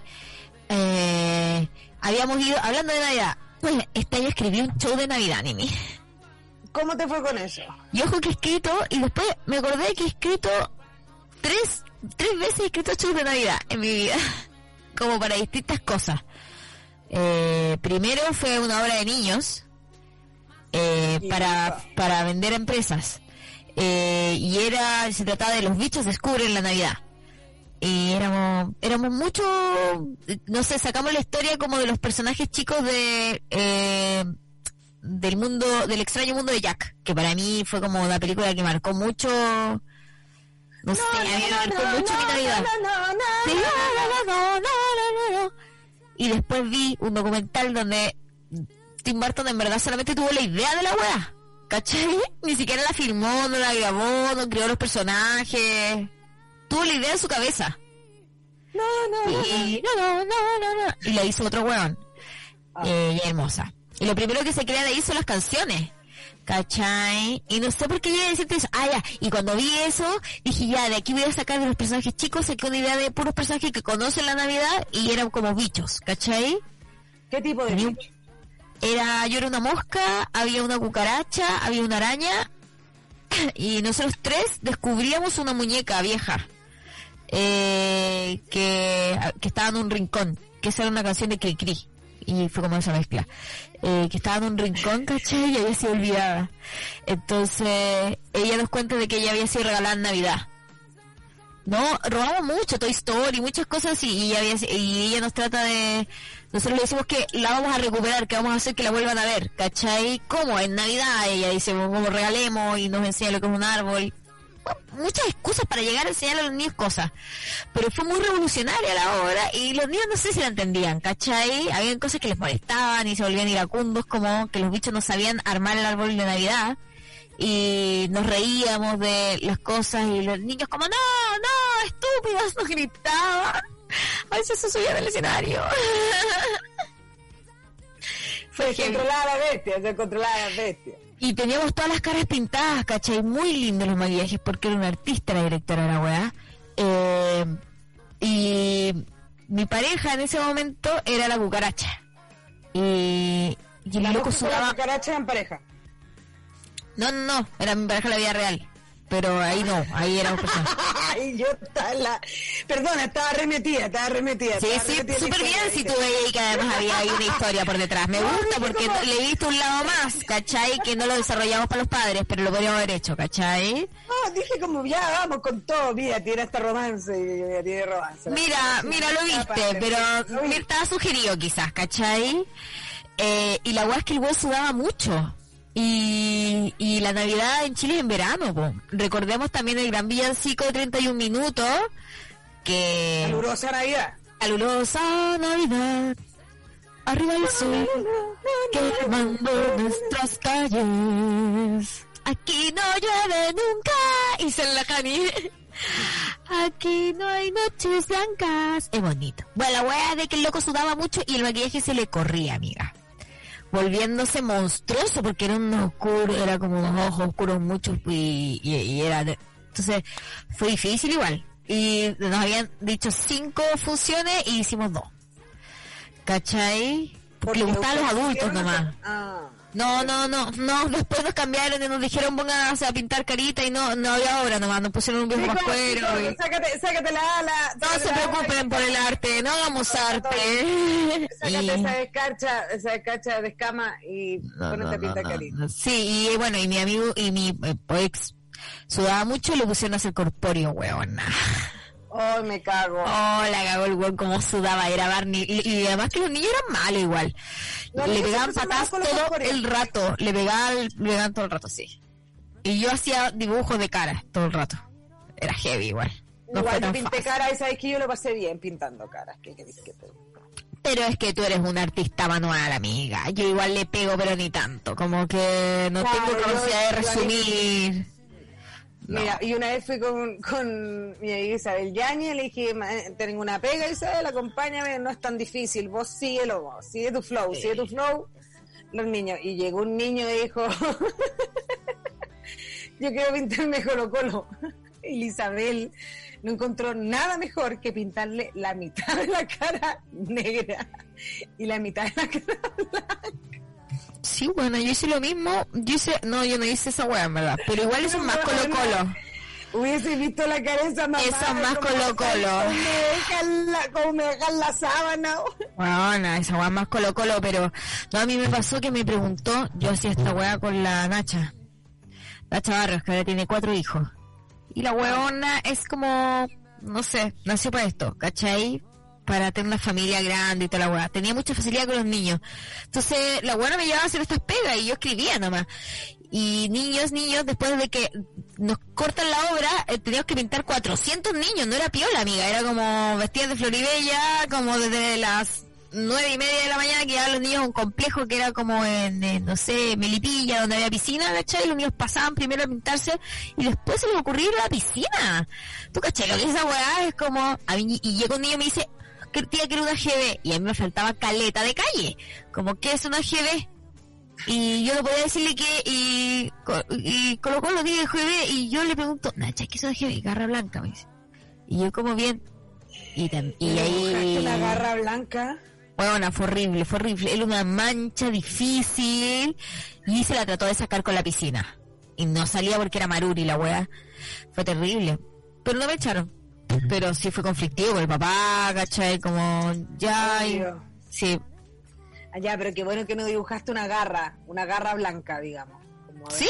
Eh, habíamos ido, hablando de Navidad, pues este año escribí un show de Navidad, Nini. ¿Cómo te fue con eso? Y ojo que he escrito, y después me acordé que he escrito tres, tres veces he escrito shows de Navidad en mi vida. [LAUGHS] Como para distintas cosas. Eh, primero fue una obra de niños eh, para, para vender empresas. Eh, y era, se trataba de los bichos descubren la Navidad. Y éramos, éramos mucho, no sé, sacamos la historia como de los personajes chicos de, eh, del mundo, del extraño mundo de Jack, que para mí fue como una película que marcó mucho, no, sé, a mí me marcó mucho mi Navidad. No, no, no, Sí, no. no, no, no, no, no, no. Y después vi un documental donde Tim Burton en verdad solamente tuvo la idea de la wea. ¿cachai? [LAUGHS] Ni siquiera la filmó, no la grabó, no creó los personajes. Tuvo la idea en su cabeza. No, no. Y no, no, no, no, no. Y la hizo otro weón. Eh, y hermosa. Y lo primero que se crea de ahí son las canciones. ¿Cachai? Y no sé por qué llegué a decirte eso. Ah, ya. Y cuando vi eso, dije, ya, de aquí voy a sacar de los personajes chicos, saqué una idea de puros personajes que conocen la Navidad y eran como bichos, ¿cachai? ¿Qué tipo de Tenía- bicho? Era, yo era una mosca, había una cucaracha, había una araña, [CLEARS THROAT] y nosotros tres descubríamos una muñeca vieja, eh, que, que estaba en un rincón, que esa era una canción de Cricri, y fue como esa mezcla, eh, que estaba en un rincón, ¿cachai? Y había sido olvidada. Entonces, ella nos cuenta de que ella había sido regalada en Navidad. No, robamos mucho, Toy Story, muchas cosas y ella, había- y ella nos trata de... Nosotros le decimos que la vamos a recuperar, que vamos a hacer que la vuelvan a ver, ¿cachai? ¿Cómo? En Navidad ella dice, como regalemos y nos enseña lo que es un árbol. Muchas excusas para llegar a enseñar a los niños cosas. Pero fue muy revolucionaria la obra y los niños no sé si la entendían, ¿cachai? Habían cosas que les molestaban y se volvían iracundos, como que los bichos no sabían armar el árbol de Navidad y nos reíamos de las cosas y los niños como no, no, estúpidos, nos gritaban. A veces se subían al escenario. [LAUGHS] Fue Se controlaba la bestia, se controlaba la bestia. Y teníamos todas las caras pintadas, ¿cachai? Muy lindos los maquillajes porque era una artista la directora de la weá. Eh, y mi pareja en ese momento era la cucaracha. Y, y el La loco con la sudaba... cucaracha en pareja. No, no, no, era mi pareja en la vida real. Pero ahí no, ahí era un personaje. [LAUGHS] Ay, yo estaba. Perdona, estaba remetida, estaba remetida. Sí, estaba sí, súper bien si ¿viste? tú veías que además había ahí una historia por detrás. Me gusta porque le viste un lado más, ¿cachai? Que no lo desarrollamos para los padres, pero lo podríamos haber hecho, ¿cachai? No, dije como, ya, vamos con todo. Mira, tiene hasta romance. y- y- Tiene romance. Mira, mira, lo viste, pero mira, estaba sugerido quizás, ¿cachai? Eh, y la weá es que el weón sudaba mucho. Y, y la Navidad en Chile es en verano, po. Recordemos también el gran villancico de 31 minutos, que... Calurosa Navidad. Calurosa Navidad, arriba el sol, quemando nuestras calles. Aquí no llueve nunca, y se la Jani. Aquí no hay noches blancas. Es bonito. Bueno, la wea de que el loco sudaba mucho y el maquillaje se le corría, amiga. Volviéndose monstruoso porque era un oscuro, era como unos ojos oscuros muchos y, y, y era... de- entonces fue difícil igual. Y nos habían dicho cinco funciones y hicimos dos. ¿Cachai? Porque le gustaban los adultos nomás. Ah. No, no, no, no, [LAUGHS] después nos cambiaron y nos dijeron pónganse a pintar carita y no, no había obra nomás, nos pusieron un viejo pascuero y... Sácate, sácate la ala. No se preocupen por el arte, no hagamos arte. [LAUGHS] Sácate esa descarcha, esa descarcha de escama y ponete a pintar carita. Sí, y bueno, y mi amigo y mi eh, ex sudaba mucho y le pusieron a hacer corpóreo, weón. Ay, me cago. Oh, la cagó el weón como sudaba, era Barney. Y, y además que los niños eran malos igual. Le pegaban patadas todo el rato. Le pegaban, le pegaban todo el rato, sí. Y yo hacía dibujos de cara todo el rato. Era heavy igual. No Igual yo pinté fácil. cara y sabes que yo lo pasé bien pintando caras. ¿Qué querés que te diga? Pero es que tú eres una artista manual, amiga. Yo igual le pego, pero ni tanto. Como que no Claro, tengo capacidad de resumir. No. Mira, y una vez fui con, con mi amiga Isabel Yañez y le dije, "Ma- tengo una pega Isabel, acompáñame, no es tan difícil, vos síguelo, vos, sigue tu flow, sigue tu flow, los niños. Y llegó un niño y dijo, [LAUGHS] yo quiero pintarme Colo Colo. [LAUGHS] Y Isabel no encontró nada mejor que pintarle la mitad de la cara negra y la mitad de la cara [LAUGHS] Sí, bueno, yo hice lo mismo. Yo hice, no, yo no hice esa weá, en verdad. Pero igual eso es más colo colo. Hubiese visto la cara de esa mamá. Eso es más como Colo Colo. Como me dejan la, sábana. Bueno, esa weá es más colo colo, pero no, a mí me pasó que me preguntó, yo hacía esta weá con la Nacha. Nacha Barrios, que ahora tiene cuatro hijos. Y la weona es como, no sé, nació para esto, ¿cachai? Para tener una familia grande y toda la weá. Tenía mucha facilidad con los niños. Entonces, la weona me llevaba a hacer estas pegas y yo escribía nomás. Y niños, niños, después de que nos cortan la obra, eh, teníamos que pintar 400 niños, no era piola, amiga, era como vestidas de Floribella, como desde las nueve y media de la mañana que llegaban los niños a un complejo que era como en, en, no sé, Melipilla, donde había piscina, ¿cachai? Los niños pasaban primero a pintarse y después se les ocurrió ir a la piscina. ¿Tú cachai? Lo que es esa weá es como, a mí, y llega un niño y me dice, que tía, quiero una GB, y a mí me faltaba caleta de calle. Como, ¿qué es una GB? Y yo no podía decirle que, y, y colocó los días de GB, y yo le pregunto, Nacha, ¿qué es una GB? Garra blanca, me dice. Y yo como bien, y, y ahí... una garra blanca. Bueno, fue horrible, fue horrible. Era una mancha difícil y se la trató de sacar con la piscina. Y no salía porque era maruri la weá. Fue terrible. Pero no me echaron. Pero sí fue conflictivo con el papá, ¿cachai? Como ya... y- sí. Ah, ya, pero qué bueno que no dibujaste una garra, una garra blanca, digamos. Como Sí,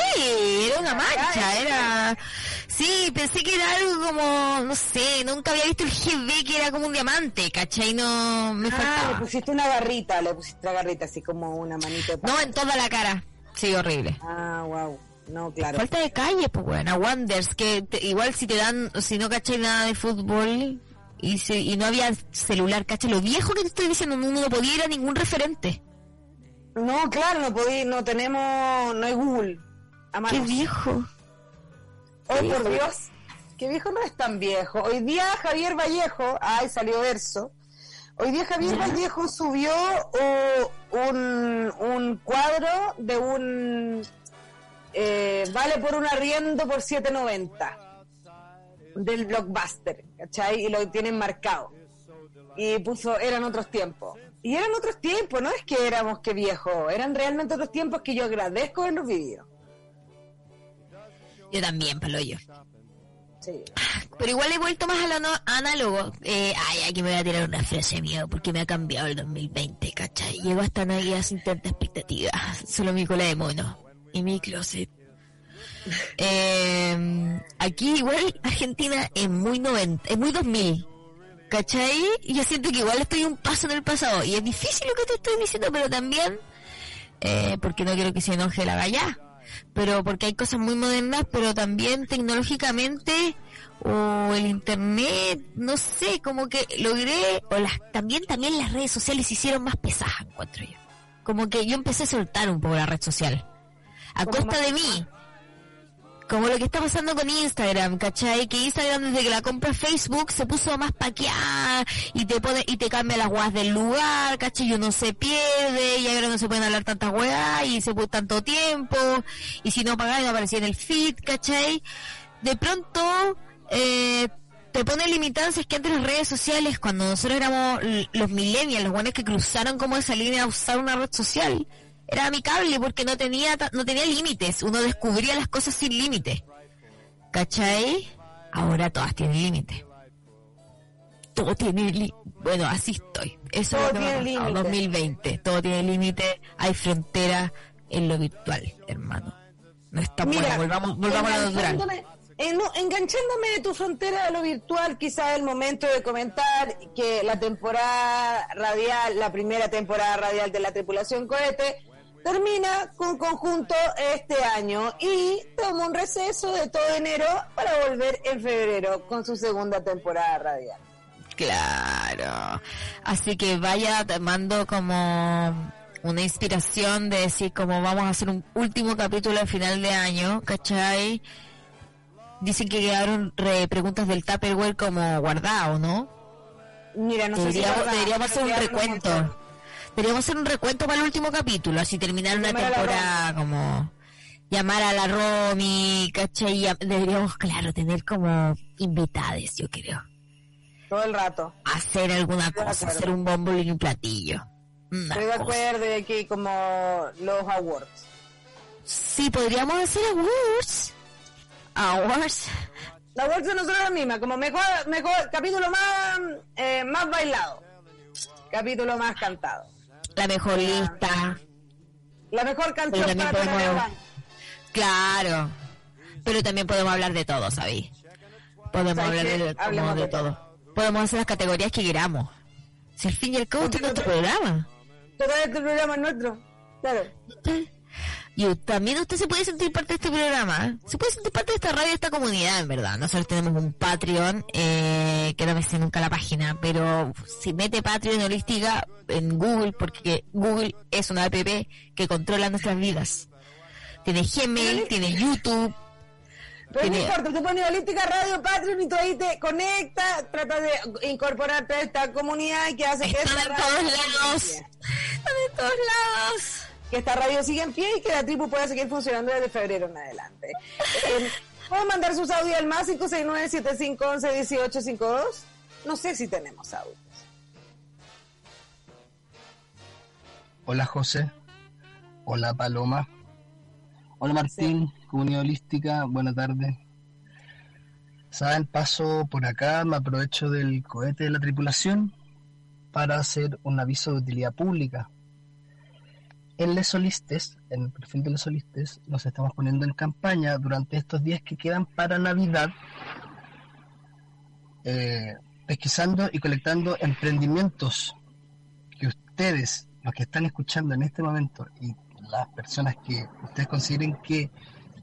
era una mancha, era... Sí, pensé que era algo como, no sé, nunca había visto el GB que era como un diamante, ¿cachai? No, me Ah, le faltaba. pusiste una garrita, le pusiste una garrita, así como una manito No, en toda la cara. Sí, horrible. Ah, wow. No, claro. Falta de calle, pues bueno, Wonders, que te- igual si te dan, si no cachai nada de fútbol y, si, y no había celular, cachai, lo viejo que te estoy diciendo, no, no podía ir a ningún referente. No, claro, no podí, no tenemos, no hay Google. A Qué viejo. Oh, por Dios. Que viejo no es tan viejo. Hoy día Javier Vallejo, ay, salió verso. Hoy día Javier Vallejo subió oh, un, un cuadro de un eh, vale por un arriendo por 7.90 del blockbuster, ¿cachai? Y lo tienen marcado. Y puso, eran otros tiempos. Y eran otros tiempos, no es que éramos que viejo, eran realmente otros tiempos que yo agradezco haberlos vivido. Yo también, palo yo. Sí. Pero igual he vuelto más a lo no- análogo. Eh, ay, aquí me voy a tirar una frase mía porque me ha cambiado el 2020, ¿cachai? Llego hasta Navidad sin tanta expectativa. Solo mi cola de mono y mi closet. Eh, aquí igual Argentina es muy 90, es muy 2000. ¿Cachai? Y yo siento que igual estoy un paso en el pasado. Y es difícil lo que te estoy diciendo, pero también, eh, porque no quiero que se enoje la galla. Pero porque hay cosas muy modernas, pero también tecnológicamente, o el internet, no sé, como que logré, o las, también, también las redes sociales se hicieron más pesadas, encuentro yo. Como que yo empecé a soltar un poco la red social. A costa de mí. Como lo que está pasando con Instagram, ¿cachai? Que Instagram desde que la compra Facebook se puso más paqueada y te pone, y te cambia las weas del lugar, ¿cachai? Y uno se pierde y ahora no se pueden hablar tantas weas y se puede tanto tiempo y si no pagas no aparecía en el feed, ¿cachai? De pronto, eh, te pone limitancias que antes las redes sociales, cuando nosotros éramos los millennials, los buenos que cruzaron como esa línea a usar una red social, era amicable porque no tenía no tenía límites, uno descubría las cosas sin límite. ¿Cachai? Ahora todas tienen límite. Todo tiene límite. Bueno, así estoy. Eso Todo es tiene pasado. límite. 2020. Todo tiene límite. Hay frontera en lo virtual, hermano. No está bueno. Volvamos, volvamos a lo natural. enganchándome- en- no, enganchándome de tu frontera a lo virtual, quizás es el momento de comentar que la temporada radial, la primera temporada radial de la tripulación cohete, termina con conjunto este año y toma un receso de todo enero para volver en febrero con su segunda temporada radial. Claro. Así que vaya tomando como una inspiración de decir como vamos a hacer un último capítulo al final de año, ¿cachai? Dicen que quedaron re- preguntas del Tupperware como guardado, ¿no? Mira, no sé si es Deberíamos, deberíamos hacer un recuento. Deberíamos hacer un recuento para el último capítulo, así terminar una Llamar temporada como llamar a la Romy, ¿cachai? Deberíamos, claro, tener como invitades, yo creo. Todo el rato. Hacer alguna Estoy cosa, hacer un bombo y un platillo. Una Estoy de acuerdo de que como los awards. Sí, podríamos hacer awards. Awards. La bolsa de nosotros misma, como mejor, mejor, capítulo más, eh, más bailado, capítulo más cantado. La mejor lista. La mejor canción para podemos- Tarareban. Claro. Pero también podemos hablar de todo, ¿sabéis? Podemos ¿Sabes hablar de, como todo. Podemos hacer las categorías que queramos. Si al fin y al cabo este es nuestro programa. Todo este programa es nuestro. Claro. Y también usted se puede sentir parte de este programa. ¿eh? Se puede sentir parte de esta radio, de esta comunidad, en verdad. Nosotros tenemos un Patreon, eh, que no me sé nunca la página, pero si mete Patreon Holística en Google, porque Google es una app que controla nuestras vidas. Tiene Gmail, tiene YouTube, Pero no importa, tú pones Holística Radio Patreon y tú ahí te conectas, tratas de incorporarte a esta comunidad que hace que están en todos lados. Están en todos lados. Que esta radio siga en pie y que la tribu pueda seguir funcionando desde febrero en adelante. Eh, Pueden mandar sus audios al más 569-7511-1852. No sé si tenemos audios. Hola José. Hola Paloma. Hola Martín, comunidad holística, buena tarde. Saben, paso por acá, me aprovecho del cohete de la tripulación para hacer un aviso de utilidad pública. En Les Solistes, en el perfil de Les Solistes, nos estamos poniendo en campaña durante estos días que quedan para Navidad, eh, pesquisando y colectando emprendimientos que ustedes, los que están escuchando en este momento y las personas que ustedes consideren que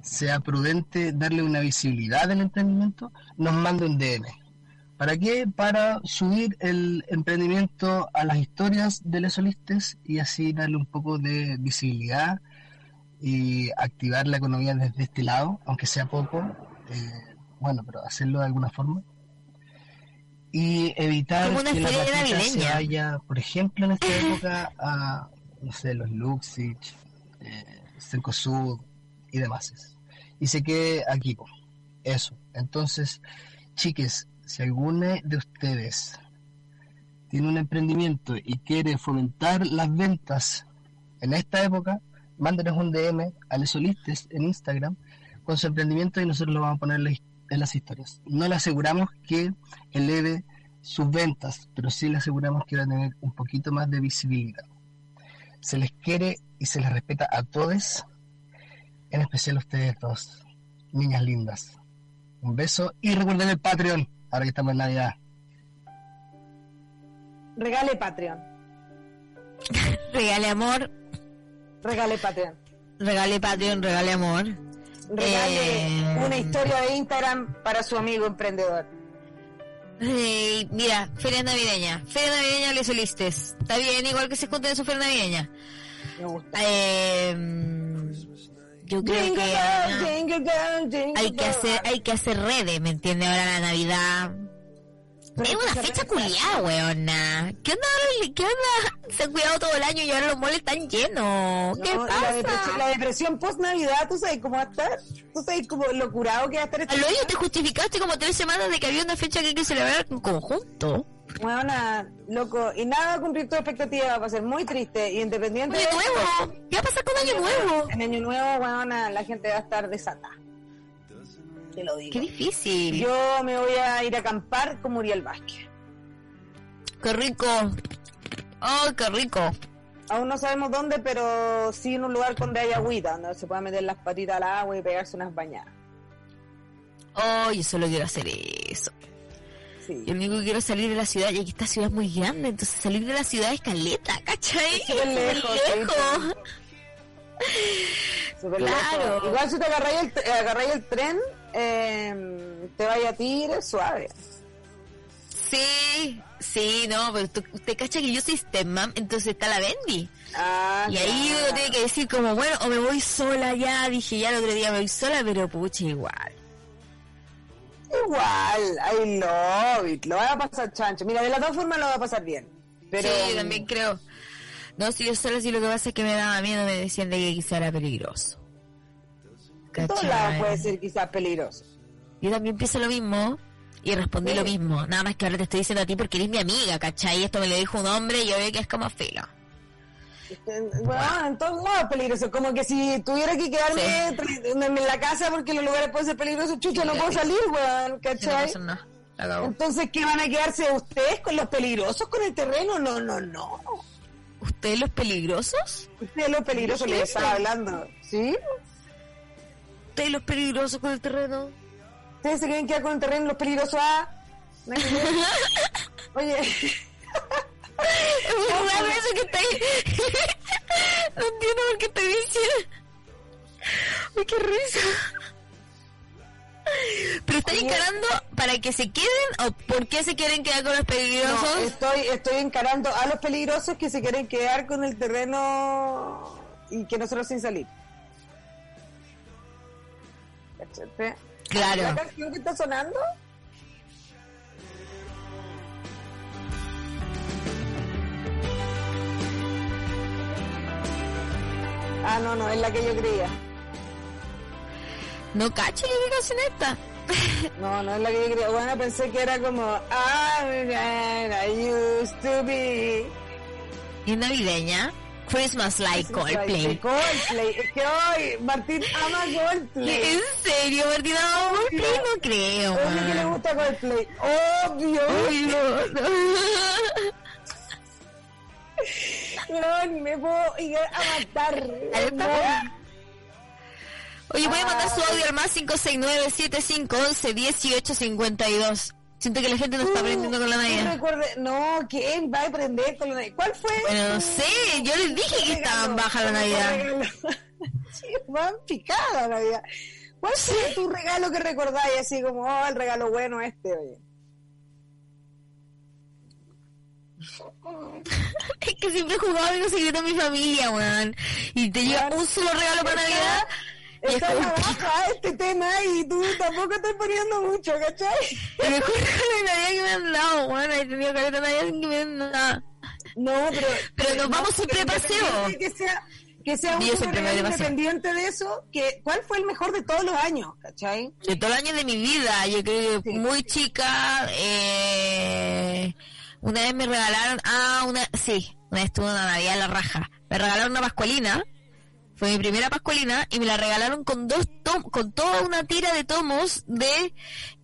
sea prudente darle una visibilidad al emprendimiento, nos mande un DM. ¿Para qué? Para subir el emprendimiento a las historias de Les Solistes y así darle un poco de visibilidad y activar la economía desde este lado, aunque sea poco, eh, bueno, pero hacerlo de alguna forma. Y evitar Como una que la platita se navideña. vaya, por ejemplo, en esta época a, no sé, los Luxich, eh, Cencosud y demás. Y se quede aquí, eso. Entonces, chiques, si alguno de ustedes tiene un emprendimiento y quiere fomentar las ventas en esta época, mándenos un DM a Les Solistes en Instagram con su emprendimiento y nosotros lo vamos a poner en las historias. No le aseguramos que eleve sus ventas, pero sí le aseguramos que va a tener un poquito más de visibilidad. Se les quiere y se les respeta a todos, en especial a ustedes dos, niñas lindas. Un beso y recuerden el Patreon, ahora que estamos en Navidad. Regale Patreon. [LAUGHS] Regale amor, Regale Patreon. regale Patreon, regale amor. Regale Eh. una historia de Instagram para su amigo emprendedor. Eh, mira, feria navideña. Feria navideña le solistes. Está bien, igual que se junten en su feria navideña. Me gusta. Eh, yo creo Jingle que bell, jingle bell, jingle hay que hacer, hay que hacer redes, ¿me entiende? Ahora la Navidad. Pero Es una fecha culiada, weona. ¿Qué onda? ¿Qué onda? [LAUGHS] Se han cuidado todo el año y ahora los moles están llenos. ¿Qué y la, depresión, pasa? la depresión post-Navidad, ¿tú sabes cómo va a estar? ¿Tú sabes cómo lo curado que va a estar este Al te justificaste como tres semanas de que había una fecha que hay que celebrar en conjunto. Bueno, loco, y nada va cumplir tu expectativa, va a ser muy triste y independiente Año nuevo. ¿Qué va a pasar con año nuevo? En año nuevo, weona, la gente va a estar desatada. Te lo digo. Qué difícil. Yo me voy a ir a acampar con Muriel Vázquez. Qué rico. Oh, qué rico. Aún no sabemos dónde, pero sí en un lugar donde haya agüita, donde se pueda meter las patitas al agua y pegarse unas bañadas. Oh, yo solo quiero hacer eso. Sí. Yo lo único que quiero es salir de la ciudad y aquí esta ciudad es muy grande, entonces salir de la ciudad es caleta, ¿cachai? Es súper lejos, lejos. Súper Claro. lejos. Igual si te agarráis el, eh, agarráis el tren, eh, te vaya a ti suave. Sí, sí, no, pero tú- usted cacha que yo soy stepmom, entonces está la Bendy. Ah, Y ahí claro. uno tiene que decir como, bueno, o me voy sola ya, dije ya el otro día me voy sola, pero pucha, igual. Igual, I love it. Lo va a pasar chancho. Mira, de las dos formas lo va a pasar bien. Pero, sí, yo también creo. No, si yo sola sí lo que pasa es que me daba miedo, me decían de que quizá era peligroso. En todos lados puede ser quizás peligroso. Yo también pienso lo mismo y respondí Sí. lo mismo. Nada más que ahora te estoy diciendo a ti porque eres mi amiga, ¿cachai? Esto me lo dijo un hombre y yo veo que es como filo. Bueno, en todos lados es peligroso. Como que si tuviera que quedarme tra- en la casa porque los lugares pueden ser peligrosos, chucho, no puedo salir, weón, no ¿cachai? cago. Entonces, ¿qué van a quedarse ustedes con los peligrosos con el terreno? No, no, no. ¿Ustedes los peligrosos? Ustedes los peligrosos les estaba hablando. ¿Sí? ¿Ustedes los peligrosos con el terreno? ¿Ustedes se quieren quedar con el terreno los peligrosos? Ah, no. [LAUGHS] Oye, [LAUGHS] Raro eso que ahí. [LAUGHS] no entiendo por qué te diciendo. Uy, qué risa. Pero están Oye. encarando para que se queden o por qué se quieren quedar con los peligrosos. No, estoy, estoy encarando a los peligrosos que se quieren quedar con el terreno y que nosotros sin salir. ¿Cachate? Claro. ¿La canción que está sonando? Ah, no, no, es la que yo creía. No cacho yo qué canción es esta. No, no es la que yo creía. Bueno, pensé que era como I used to be. Es navideña. Christmas like Coldplay. Coldplay. Es que hoy Martín ama Coldplay. ¿En serio, Martina? No, Coldplay no creo. Obvio que le gusta Coldplay. Obvio. Ay, [LAUGHS] no, no. No, me puedo ir a matar. Oye, voy a mandar Ah. su audio al más 569-7511-1852. Siento que la gente no está aprendiendo con la No Navidad. recuerde, no, ¿quién va a aprender con la Navidad? ¿Cuál fue? Bueno, no sé, yo les dije que estaban bajas la Navidad. [LAUGHS] Sí, van picada la Navidad. ¿Cuál fue tu regalo que recordáis así como, oh, el regalo bueno este, oye? [LAUGHS] Es que siempre he jugado algo secreto en mi familia, weón. Y te llega un solo regalo para Navidad. Y es Está la baja [LAUGHS] este tema y tú tampoco estás poniendo mucho, ¿cachai? el mejor regalo de Navidad que me han dado, weón. He tenido caleta de Navidad que me han dado. No, pero... Pero nos vamos siempre de paseo. Que sea, que sea un regalo independiente de eso, que, ¿cuál fue el mejor de todos los años, cachai? De todo el año de mi vida, yo creo que Sí. muy chica, eh, una vez me regalaron, ah, una, sí, una vez tuve una Navidad en la raja. Me regalaron una pascualina, fue mi primera pascualina, y me la regalaron con dos tom con toda una tira de tomos de,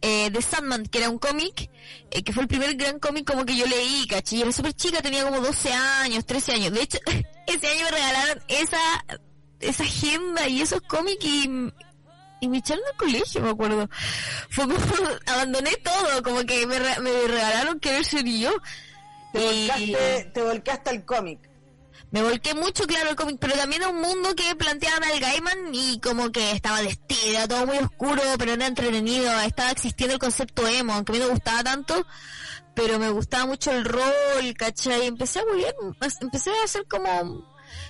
eh, de Sandman, que era un cómic, eh, que fue el primer gran cómic como que yo leí, caché, Yo era súper chica, tenía como 12 años, 13 años. De hecho, [LAUGHS] ese año me regalaron esa, esa agenda y esos cómics y, y me echaron al colegio, me acuerdo. Fue como, [LAUGHS] abandoné todo, como que me, re- me regalaron querer ser yo. Te Y volcaste, te volcaste al cómic. me volqué mucho, claro, el cómic, pero también a un mundo que planteaban al Gaiman y como que estaba vestido, era todo muy oscuro, pero era entretenido, estaba existiendo el concepto emo, aunque a mí no me gustaba tanto, pero me gustaba mucho el rol, ¿cachai? Empecé a volver, empecé a hacer como,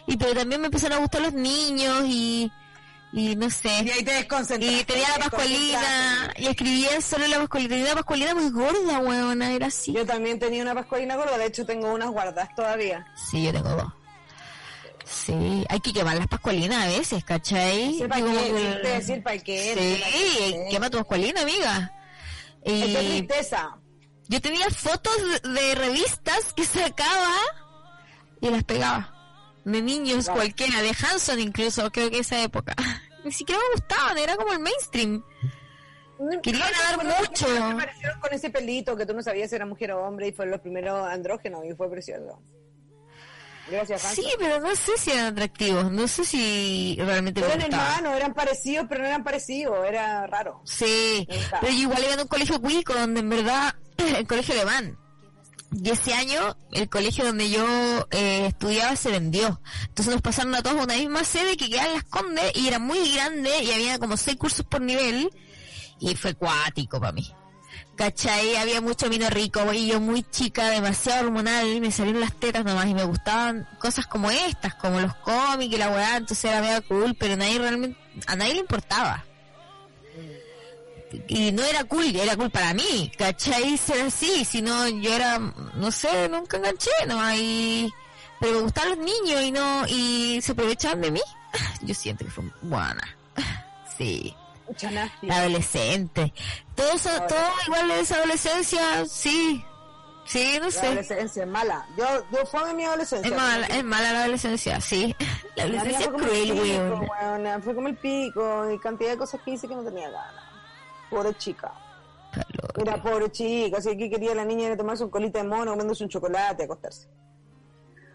y pero también me empezaron a gustar los niños y, y no sé. Y ahí te desconcentraste. Y tenía la pascualina, y escribía solo la pascualina. Tenía una pascualina muy gorda, weona, era así. Yo también tenía una pascualina gorda, de hecho tengo unas guardadas todavía. Sí, yo tengo dos. Sí, hay que quemar las pascualinas a veces, ¿cachai? Sí, ¿para qué? que- te decir para qué, Sí, sí. quema tu pascualina, amiga. Es Y tristeza. yo tenía fotos de revistas que sacaba y las pegaba. De niños Claro. cualquiera, de Hanson incluso, creo que esa época. Ni siquiera me gustaban, era como el mainstream. Quería ganar Bueno, mucho. Aparecieron con ese pelito que tú no sabías si era mujer o hombre y fue los primeros andrógenos y fue precioso. Gracias, Hanson. Sí, pero no sé si eran atractivos, no sé si realmente me Eran hermanos, eran parecidos, pero no eran parecidos, era raro. Sí, pero yo igual iba a un colegio cuico donde en verdad, el colegio alemán. Y ese año, el colegio donde yo eh, estudiaba se vendió. Entonces nos pasaron a todos una misma sede que quedaba en Las Condes y era muy grande y había como seis cursos por nivel. Y fue cuático para mí. ¿Cachai? Había mucho vino rico y yo muy chica, demasiado hormonal, y me salieron las tetas nomás y me gustaban cosas como estas, como los cómics y la weá, entonces era mega cool, pero nadie realmente, a nadie le importaba y no era cool, era cool para mí, ¿cachai? Ser así, si no yo era, no sé, nunca enganché, ¿no? Y, pero me gustaban los niños y no, y se aprovechaban de mí. [LAUGHS] Yo siento que fue buena. [LAUGHS] Sí, adolescente. Todo eso, todo igual esa adolescencia, sí, sí, no La sé. adolescencia es mala. Yo, yo fue en mi adolescencia. Es mala, es mala la adolescencia, sí. [LAUGHS] La adolescencia es cruel, weón. Fue como el pico y cantidad de cosas que hice que no tenía ganas. Pobre chica. Era pobre chica, así que quería la niña era tomarse un colita de mono, comiéndose un chocolate, acostarse.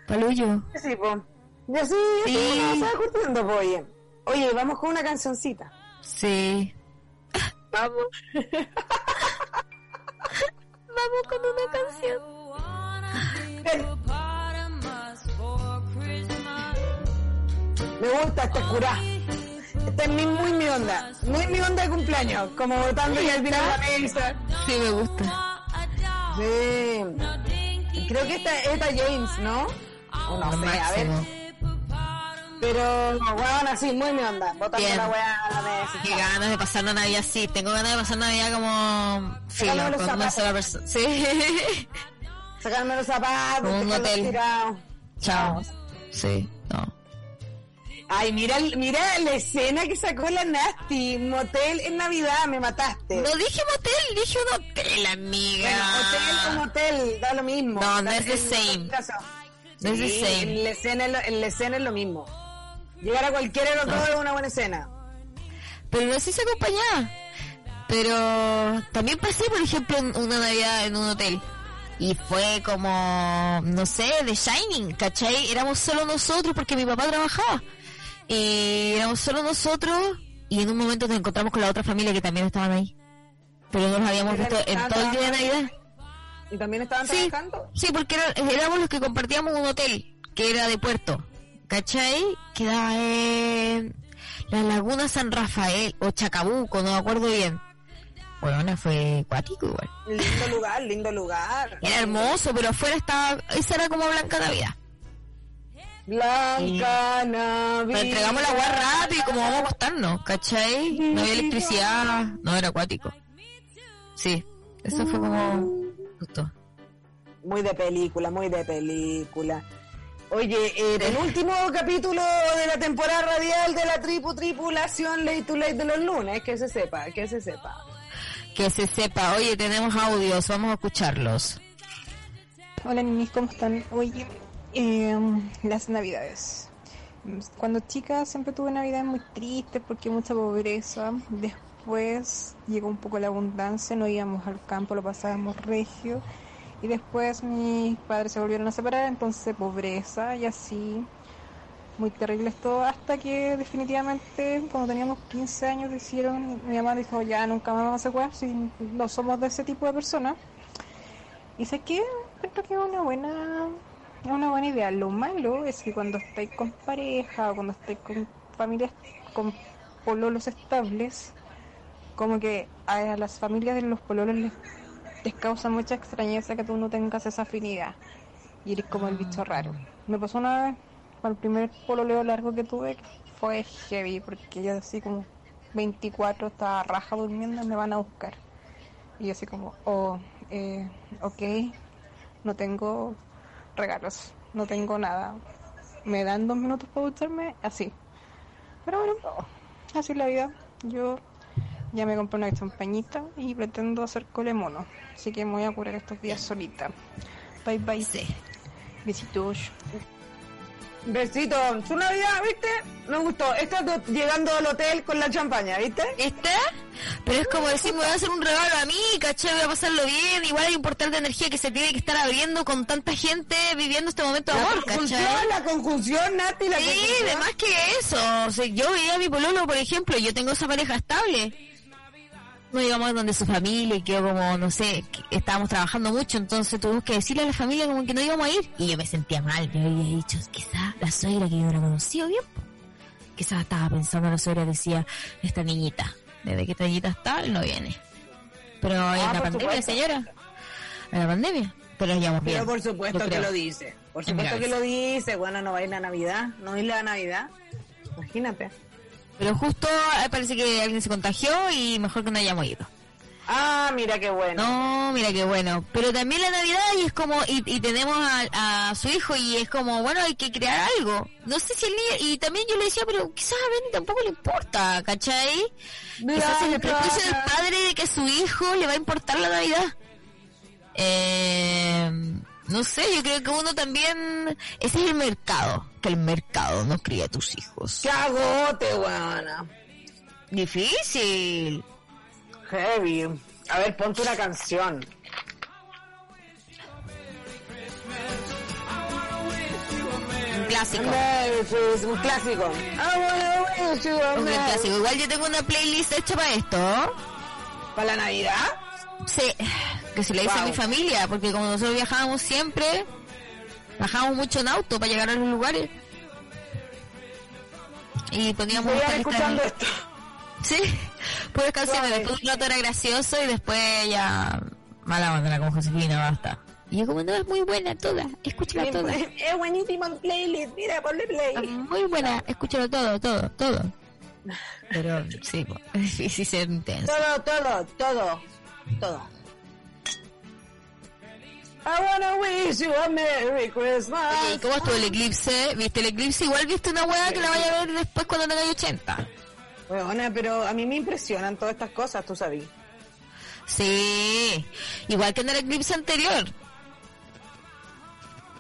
Paluyo. Sí, po. Y así, Sí. así se va curtiendo, po, oye. Oye, vamos con una cancioncita. Sí. Vamos. [LAUGHS] Vamos con una canción. Me gusta esta curá. Mi- muy mi onda, muy mi onda de cumpleaños, como votando ya al final la mesa. Sí, me gusta. Sí. Creo que esta esta James, ¿no? O no sé, a ver. Pero, bueno, así, muy mi onda. Botando Bien. la weá a la mesa. Qué ganas de pasar la Navidad, sí. Tengo ganas de pasar Navidad como filo, con una sola persona. Sí. Sacarme los zapatos, un hotel. Chao. Sí, no. Ay, mira, mira la escena que sacó la Nasty. Motel en Navidad, me mataste. No dije motel, dije un hotel, amiga. Bueno, hotel o motel, da lo mismo. No, no es the same. No es the same. En la, escena, es lo- en la escena es lo mismo. Llegar a cualquiera de los dos es una buena escena. Pero no sé si acompañada. Pero también pasé, por ejemplo, una Navidad en un hotel. Y fue como, no sé, The Shining, ¿cachai? Éramos solo nosotros porque mi papá trabajaba. Y éramos solo nosotros y en un momento nos encontramos con la otra familia que también estaban ahí. Pero no los habíamos visto en todo el día de Navidad. ¿Y también estaban Sí, trabajando? sí, porque era- éramos los que compartíamos un hotel que era de puerto. ¿Cachai? Quedaba en la Laguna San Rafael o Chacabuco, no me acuerdo bien. Bueno, fue cuático igual. Lindo lugar, lindo lugar. Era hermoso, pero afuera estaba, esa era como Blanca Navidad. Blanca Navidad. Pero entregamos la agua rápido y como vamos a acostarnos, ¿cachai? No había electricidad, no era acuático. Sí, eso fue como justo. Muy de película, muy de película. Oye, eh, el último capítulo de la temporada radial de la tripu tripulación Late to Late de los lunes, que se sepa, que se sepa. Que se sepa, oye, tenemos audios, vamos a escucharlos. Hola ninis, ¿cómo están? Oye, eh, las navidades. Cuando chica siempre tuve navidades muy tristes porque mucha pobreza. Después llegó un poco la abundancia, no íbamos al campo, lo pasábamos regio. Y después mis padres se volvieron a separar, entonces pobreza y así. Muy terrible todo, hasta que definitivamente cuando teníamos 15 años decidieron, mi mamá dijo, ya nunca más vamos a jugar si no somos de ese tipo de personas. Y sé que creo que una buena, es una buena idea. Lo malo es que cuando estáis con pareja o cuando estáis con familias, con pololos estables, como que a las familias de los pololos les, les causa mucha extrañeza que tú no tengas esa afinidad. Y eres como el bicho raro. Me pasó una vez, con el primer pololeo largo que tuve, que fue heavy, porque yo así como 24 estaba raja durmiendo y me van a buscar. Y yo así como, oh, eh, ok, no tengo regalos, no tengo nada. Me dan dos minutos para ducharme, así. Pero bueno, así es la vida. Yo ya me compré una champañita y pretendo hacer cole mono. Así que me voy a curar estos días solita. Bye bye. Besitos. Besito, su Navidad, ¿viste? Me gustó. Estás do- llegando al hotel con la champaña, ¿viste? ¿Viste? Pero es como decir, me voy a hacer un regalo a mí, ¿cachai? Voy a pasarlo bien. Igual hay un portal de energía que se tiene que estar abriendo con tanta gente viviendo este momento de La amor, conjunción, ¿cachai? la conjunción, Nati, la Sí, conjunción. de más que eso. O sea, yo veía a mi pololo, por ejemplo, yo tengo esa pareja estable. No íbamos donde su familia y quedó como, no sé, estábamos trabajando mucho, entonces tuvimos que decirle a la familia como que no íbamos a ir. Y yo me sentía mal, yo había dicho, quizá la suegra que yo no conocido bien, po. quizás estaba pensando la suegra, decía, esta niñita, desde que esta niñita está, no viene. Pero en la Ah, pandemia, señora, en la pandemia, pero llevamos bien. Pero por supuesto que lo dice. Por supuesto que lo dice. Bueno, no va a ir la Navidad. No ir la Navidad. Imagínate. Pero justo eh, parece que alguien se contagió y mejor que no hayamos ido. Ah, mira qué bueno. No, mira qué bueno. Pero también la Navidad y es como, y, y tenemos a, a su hijo y es como, bueno, hay que crear algo. No sé si el niño, y también yo le decía, pero quizás a Benny tampoco le importa, ¿cachai? Quizás es el prejuicio del padre de que a su hijo le va a importar la Navidad. Eh, no sé, yo creo que uno también, ese es el mercado, que el mercado no cría a tus hijos. ¡Qué agote, buena! Difícil. Heavy. A ver, ponte una canción. Un clásico. Un clásico. Un clásico. Igual yo tengo una playlist hecha para esto. ¿Para la Navidad? Sí, que se le a Wow. mi familia, porque como nosotros viajábamos siempre, viajábamos mucho en auto para llegar a los lugares. y poníamos Voy a escuchando esto. [LAUGHS] Sí, puras canciones. Después un rato era gracioso y después ya mala onda como Josefina, basta. Y yo como, no, es muy buena toda, escúchala toda. Es buenísimo el playlist, mira, ponle play. Muy buena, escúchalo todo, todo, todo. [LAUGHS] Pero sí, [LAUGHS] es difícil ser intenso. Todo, todo, todo, todo. I wanna wish you a Merry Christmas. Oye, ¿Cómo estuvo el eclipse? ¿Viste el eclipse? Igual viste una hueá que la vaya a ver después cuando tenga 80. Bueno, pero a mí me impresionan todas estas cosas, tú sabes. Sí, igual que en el eclipse anterior.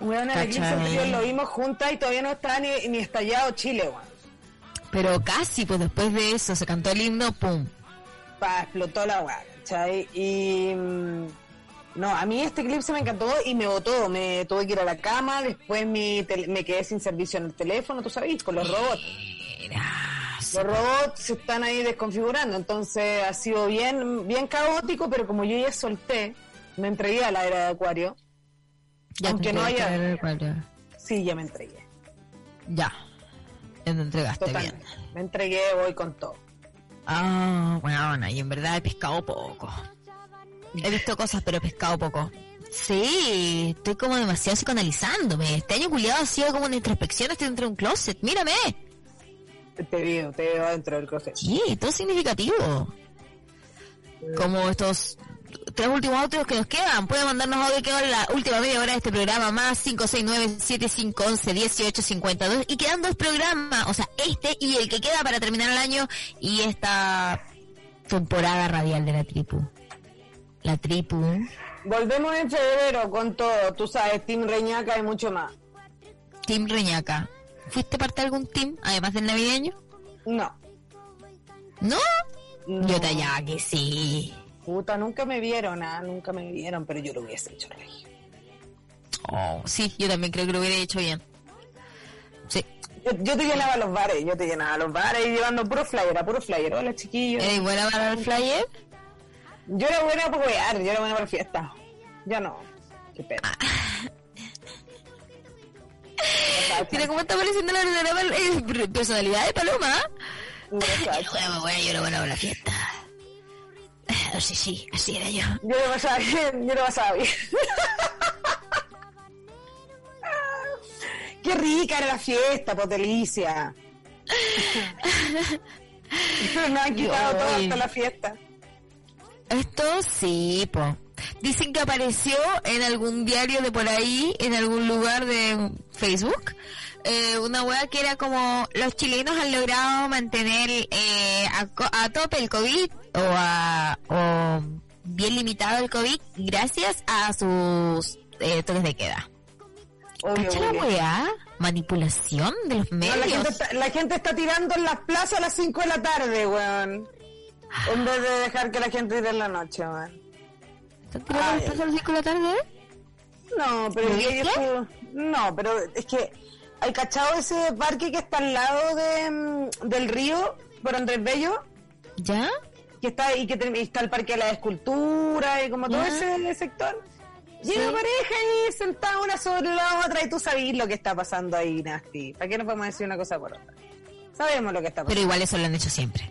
Bueno, el eclipse anterior lo vimos juntas y todavía no está ni, ni estallado Chile, weón. Pero casi, pues después de eso se cantó el himno, pum. Pa, explotó la weá, ¿cachai? Y. mm, No, a mí este eclipse me encantó y me botó. Me tuve que ir a la cama, después mi tel- me quedé sin servicio en el teléfono, tú sabes, con los robots. Los robots se están ahí desconfigurando, entonces ha sido bien, bien caótico, pero como yo ya solté, me entregué a la era de Acuario. ya aunque no haya- el cuadro. Sí, ya me entregué. Ya, ya te entregaste Totalmente. bien. Me entregué, voy con todo. Ah, bueno, y en verdad he pescado poco. He visto cosas, pero he pescado poco. Sí, estoy como demasiado psicoanalizándome. Este año culiado ha sido como una introspección, estoy dentro de un closet. Mírame. Te veo, te veo dentro del closet. Sí, todo significativo. Como estos tres últimos audios que nos quedan. Pueden mandarnos audio que en la última media hora de este programa, más 569-7511-1852. Y quedan dos programas, o sea, este y el que queda para terminar el año y esta temporada radial de la tripu. La tripu. Volvemos en febrero con todo, tú sabes, Team Reñaca y mucho más. Team Reñaca. ¿Fuiste parte de algún team, además del navideño? No. ¿No? no. Yo te hallaba que sí. Puta, nunca me vieron, ah, nunca me vieron, pero yo lo hubiese hecho. Oh, sí, yo también creo que lo hubiera hecho bien. Sí. Yo, yo te llenaba los bares, yo te llenaba los bares y llevando puro flyer, a puro flyer. Hola chiquillos. ¿Eres buena para el flyer? Yo era buena para wear, yo era buena para fiesta. Ya no. Qué pena. Mira cómo está apareciendo la verdadera eh, personalidad de Paloma. No, Yo era buena, yo era buena para la fiesta. Ah, Sí, sí, así era yo. Yo lo pasaba bien, yo lo pasaba bien. Qué rica era la fiesta, pues delicia. Pero no han quitado todo hasta la fiesta. Esto sí, po. Dicen que apareció en algún diario de por ahí, en algún lugar de Facebook, eh, una wea que era como los chilenos han logrado mantener eh, a, a tope el COVID o, a, o bien limitado el COVID gracias a sus eh, toques de queda. Obvio, ¿Cacha la weá? Manipulación de los No, medios. la, gente está, la gente está tirando en las plazas a las 5 de la tarde, weón. En vez de dejar que la gente tire en la noche, weón. ¿Están tirando el paso a las 5 de la tarde? No, pero ¿Lo es que no, pero es que hay cachado ese parque que está al lado de, mm, del río por Andrés Bello, ¿Ya? Que está y que está el parque de la escultura y como todo ese sector. Y una pareja ahí sentada una sobre la otra y tú sabes lo que está pasando ahí, Nasty. ¿Para qué no podemos decir una cosa por otra? Sabemos lo que está Pero pasando. igual eso lo han hecho siempre.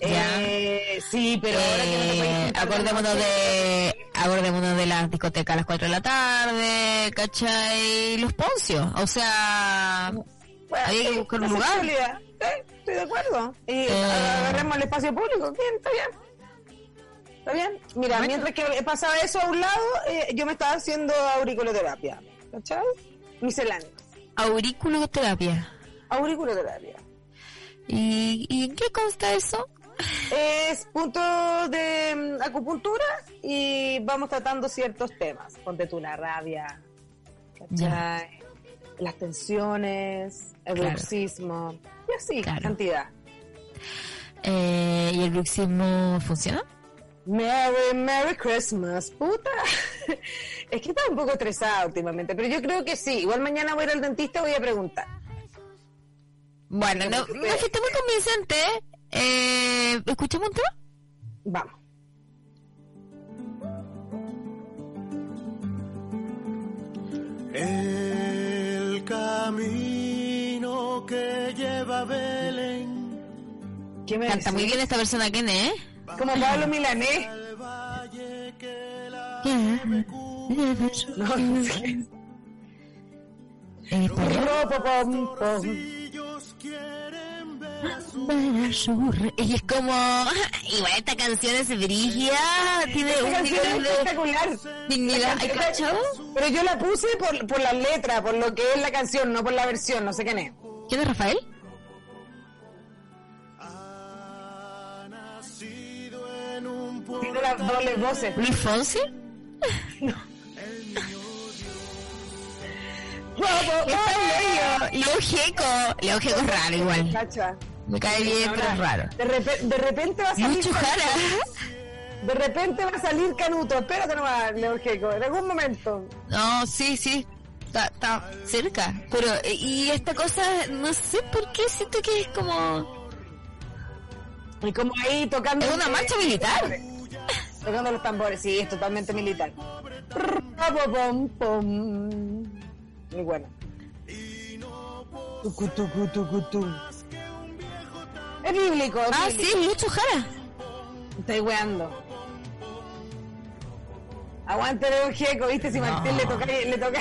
Eh, sí, pero ahora que no Eh, acordémonos de acordémonos de las discotecas a las 4 de la tarde, ¿cachai? Los poncios, o sea, Bueno, había que sí, buscar un lugar. Eh, estoy de acuerdo. Y agarremos el espacio público. Bien, está bien. ¿Está bien? Mira, Bueno. mientras que pasaba eso a un lado, eh, yo me estaba haciendo auriculoterapia. ¿Cachai? Misceláneo. auriculoterapia. Auriculoterapia. ¿Y, ¿Y en qué consta eso? Es punto de mm, acupuntura y vamos tratando ciertos temas. Ponte tú la rabia, ¿cachai? Las tensiones, el Claro. Y así, Claro. cantidad. Eh, ¿Y el bruxismo funciona? Merry, Merry Christmas, puta. [LAUGHS] Es que estaba un poco estresada últimamente, pero yo creo que sí. Igual mañana voy a ir al dentista y voy a preguntar. Bueno, no, no fuiste muy convincente. Eh, ¿Escuchamos un tema? Vamos. El camino que lleva Belén. ¿Qué me Canta muy decís? bien esta persona, ¿quién es? Como Pablo Milanés. Que No, no sé. Su Y es como... [LAUGHS] Igual esta canción es brígida, tiene Esta un canción es nivel de espectacular. Pero yo la puse por, por la letra, por lo que es la canción, no por la versión, no sé quién es. ¿Quién es Rafael? Tiene las dobles voces. ¿Luis Fonsi? Ropo, pom, Leo Gieco. Leo Gieco es raro igual. Cacha. Me cae bien, pero es raro. De, repe- de repente va a salir. Jara. De repente va a salir Canuto. Espérate nomás, Leo Gieco, en algún momento. No, sí, sí. Está, está cerca. Pero, eh, y esta cosa, no sé por qué siento que es como... Y como ahí tocando. Es una marcha militar. [LAUGHS] Tocando los tambores, sí, es totalmente militar. Muy bueno. Tucu, tucu, tucu, tu. Es bíblico, es Ah, bíblico. sí, Lucho Jara. Estoy weando. Aguante Leo Gieco, viste si Martín le toca le toca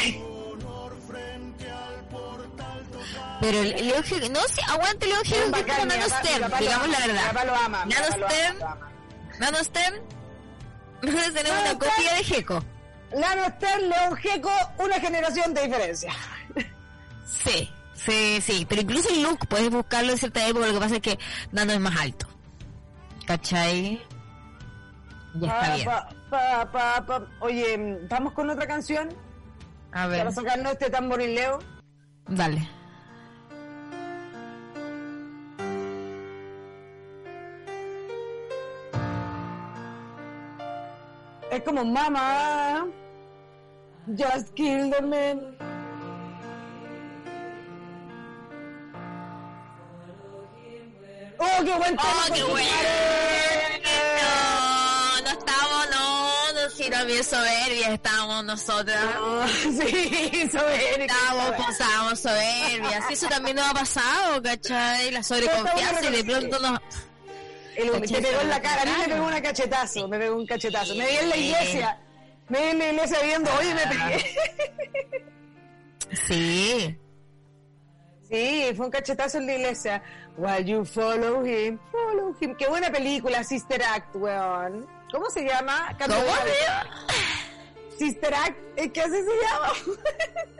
Pero el- Leo Gieco, no, sí, aguante Leo que es como Nano Stern, digamos la verdad. Nano Stern. Nano Stern, nosotros tenemos una copia de Gieco. Nano Stern, Leo Gieco, una generación de diferencia. Sí, sí, sí, pero incluso el look puedes buscarlo en cierta época, lo que pasa es que Nano es más alto. ¿Cachai? Ya está bien. pa, pa, pa, pa. Oye, vamos con otra canción A para ver, sacarnos este tamborileo. dale. Es como mamá. Just kill the man. ¡Oh, qué buen tema! ¡Oh, qué bueno! No, no estamos, no, no, si no bien soberbias estamos nosotras. No, [LAUGHS] sí, soberbia. Estábamos, pasábamos soberbias. Eso también nos ha pasado, ¿cachai? La sobreconfianza y de pronto nos... El- te pegó en la cara, a mí me pegó una cachetazo, me pegó un cachetazo. Me vi en la iglesia, me vi en la iglesia viendo, oye, me pegué. Sí. Sí, fue un cachetazo en la iglesia. While you follow him, follow him. Qué buena película, Sister Act, weón. ¿Cómo se llama? ¿Cómo, hábito. Sister Act, ¿eh, ¿qué así se llama?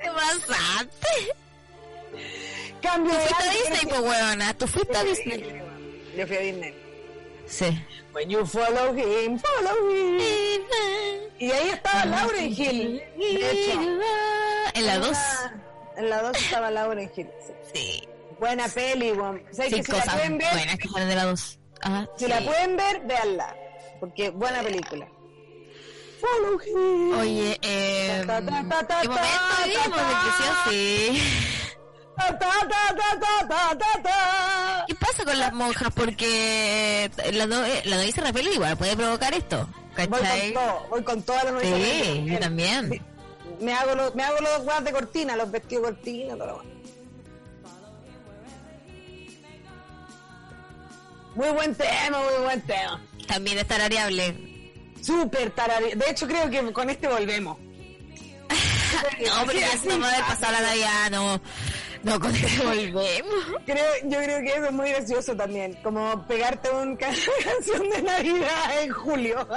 ¿Qué pasaste? Cambio Tú fuiste a. Disney, pues, weona. Tú fuiste a Disney. Yo fui a Disney. Sí. When you follow him, follow him. Y ahí estaba Lauren Hill. De hecho. En la 2. En la 2 estaba Lauren Hill. sí. Sí. Buena peli, weón. ¿Sabes Sí, que si la cosas pueden ver, buenas que salen de la 2. Ajá. si sí. la pueden ver, véanla. Porque buena película. Follow him. Oye, eh, Ta, ta, ta, ¿qué momento vivimos? ta. sí. ¿Qué pasa con las monjas? Porque la, no, eh, la Rafael igual puede provocar esto. Voy con ¿Cachai? todo, voy con todas las Sí, yo también. Me hago los, me hago los guas de cortina, los vestidos de cortina, todo lo. Muy buen tema, muy buen tema. También es tarareable. Súper tarare. De hecho, creo que con este volvemos. [LAUGHS] No, pero Así, eso no va a haber pasado la Navidad, no. No, con [LAUGHS] volvemos. Creo, yo creo que eso es muy gracioso también, como pegarte una [LAUGHS] canción de Navidad en julio.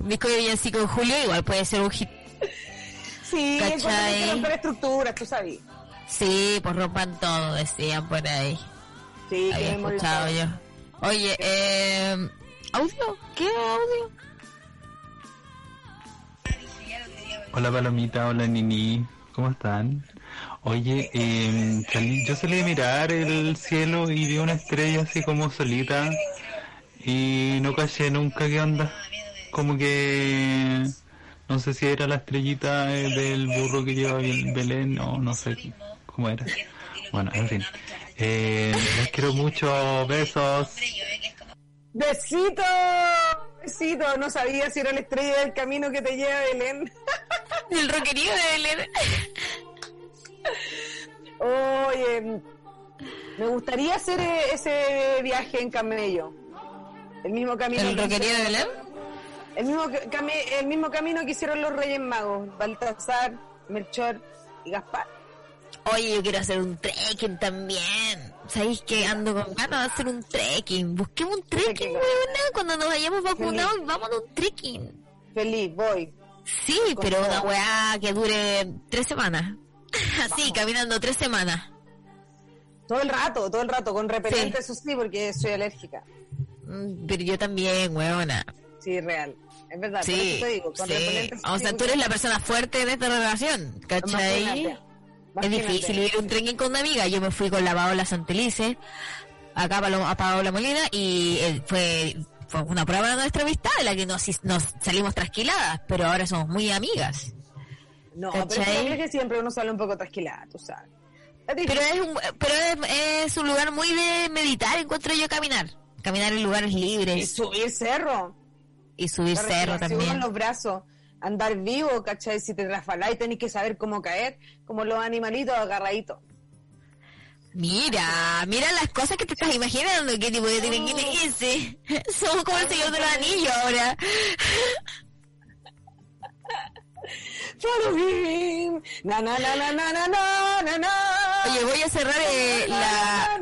Un disco de villancico en julio igual puede ser un hit. sí, ¿Cachai? es cuando hay que romper estructuras, tú sabes. Sí, pues rompan todo, decían por ahí. Sí, Había que escuchado yo. Oye, eh, ¿audio? ¿Qué audio? Hola Palomita, hola Nini, ¿cómo están? Oye, eh, salí- yo salí a mirar el cielo y vi una estrella así como solita y no caché nunca qué onda. Como que no sé si era la estrellita del burro que lleva Bel- Belén o no sé cómo era. Bueno, en fin. Eh, les quiero mucho, besos. Besito, besito. No sabía si era la estrella del camino que te lleva a Belén. [LAUGHS] El rockerío de Belén. Oye, me gustaría hacer eh, ese viaje en camello. El mismo camino. ¿El que roquería de Belén? El mismo, el mismo camino que hicieron los Reyes Magos, Baltasar, Melchor y Gaspar. Oye, yo quiero hacer un trekking también. ¿Sabéis que ando con ganas de hacer un trekking? Busquemos un trekking, weona, cuando nos hayamos vacunado y vamos a un trekking. Feliz, voy. Sí, Con pero todo. una weá que dure tres semanas. [LAUGHS] Así, caminando tres semanas. Todo el rato, todo el rato, con repelente, eso sí, porque soy alérgica. Mm, Pero yo también, weona. Sí, real. Es verdad, por Sí, eso te digo, con sí. repelente. O sea, tú eres la persona fuerte de esta relación, ¿cachai? Imagínate, Es difícil ir un trekking con una amiga. Yo me fui con la Paola Santelice, acá a Paola Molina, y eh, fue, fue una prueba de nuestra amistad, en la que nos, nos salimos trasquiladas, pero ahora somos muy amigas. No, pero ¿Cachai? es que siempre uno sale un poco trasquilada, tú sabes. Pero es un, pero es, es un lugar muy de meditar, encuentro yo caminar. Caminar en lugares Y libres subir cerro. y subir La cerro también. en los brazos. Andar vivo, ¿cachai? Si te y tenés que saber cómo caer, como los animalitos agarraditos. Mira, mira las cosas que te estás imaginando, qué tipo de ese. [LAUGHS] Somos como el señor de los anillos ahora follow him. Na, na, na, na, na, na, na, na. Oye, voy a cerrar eh, la...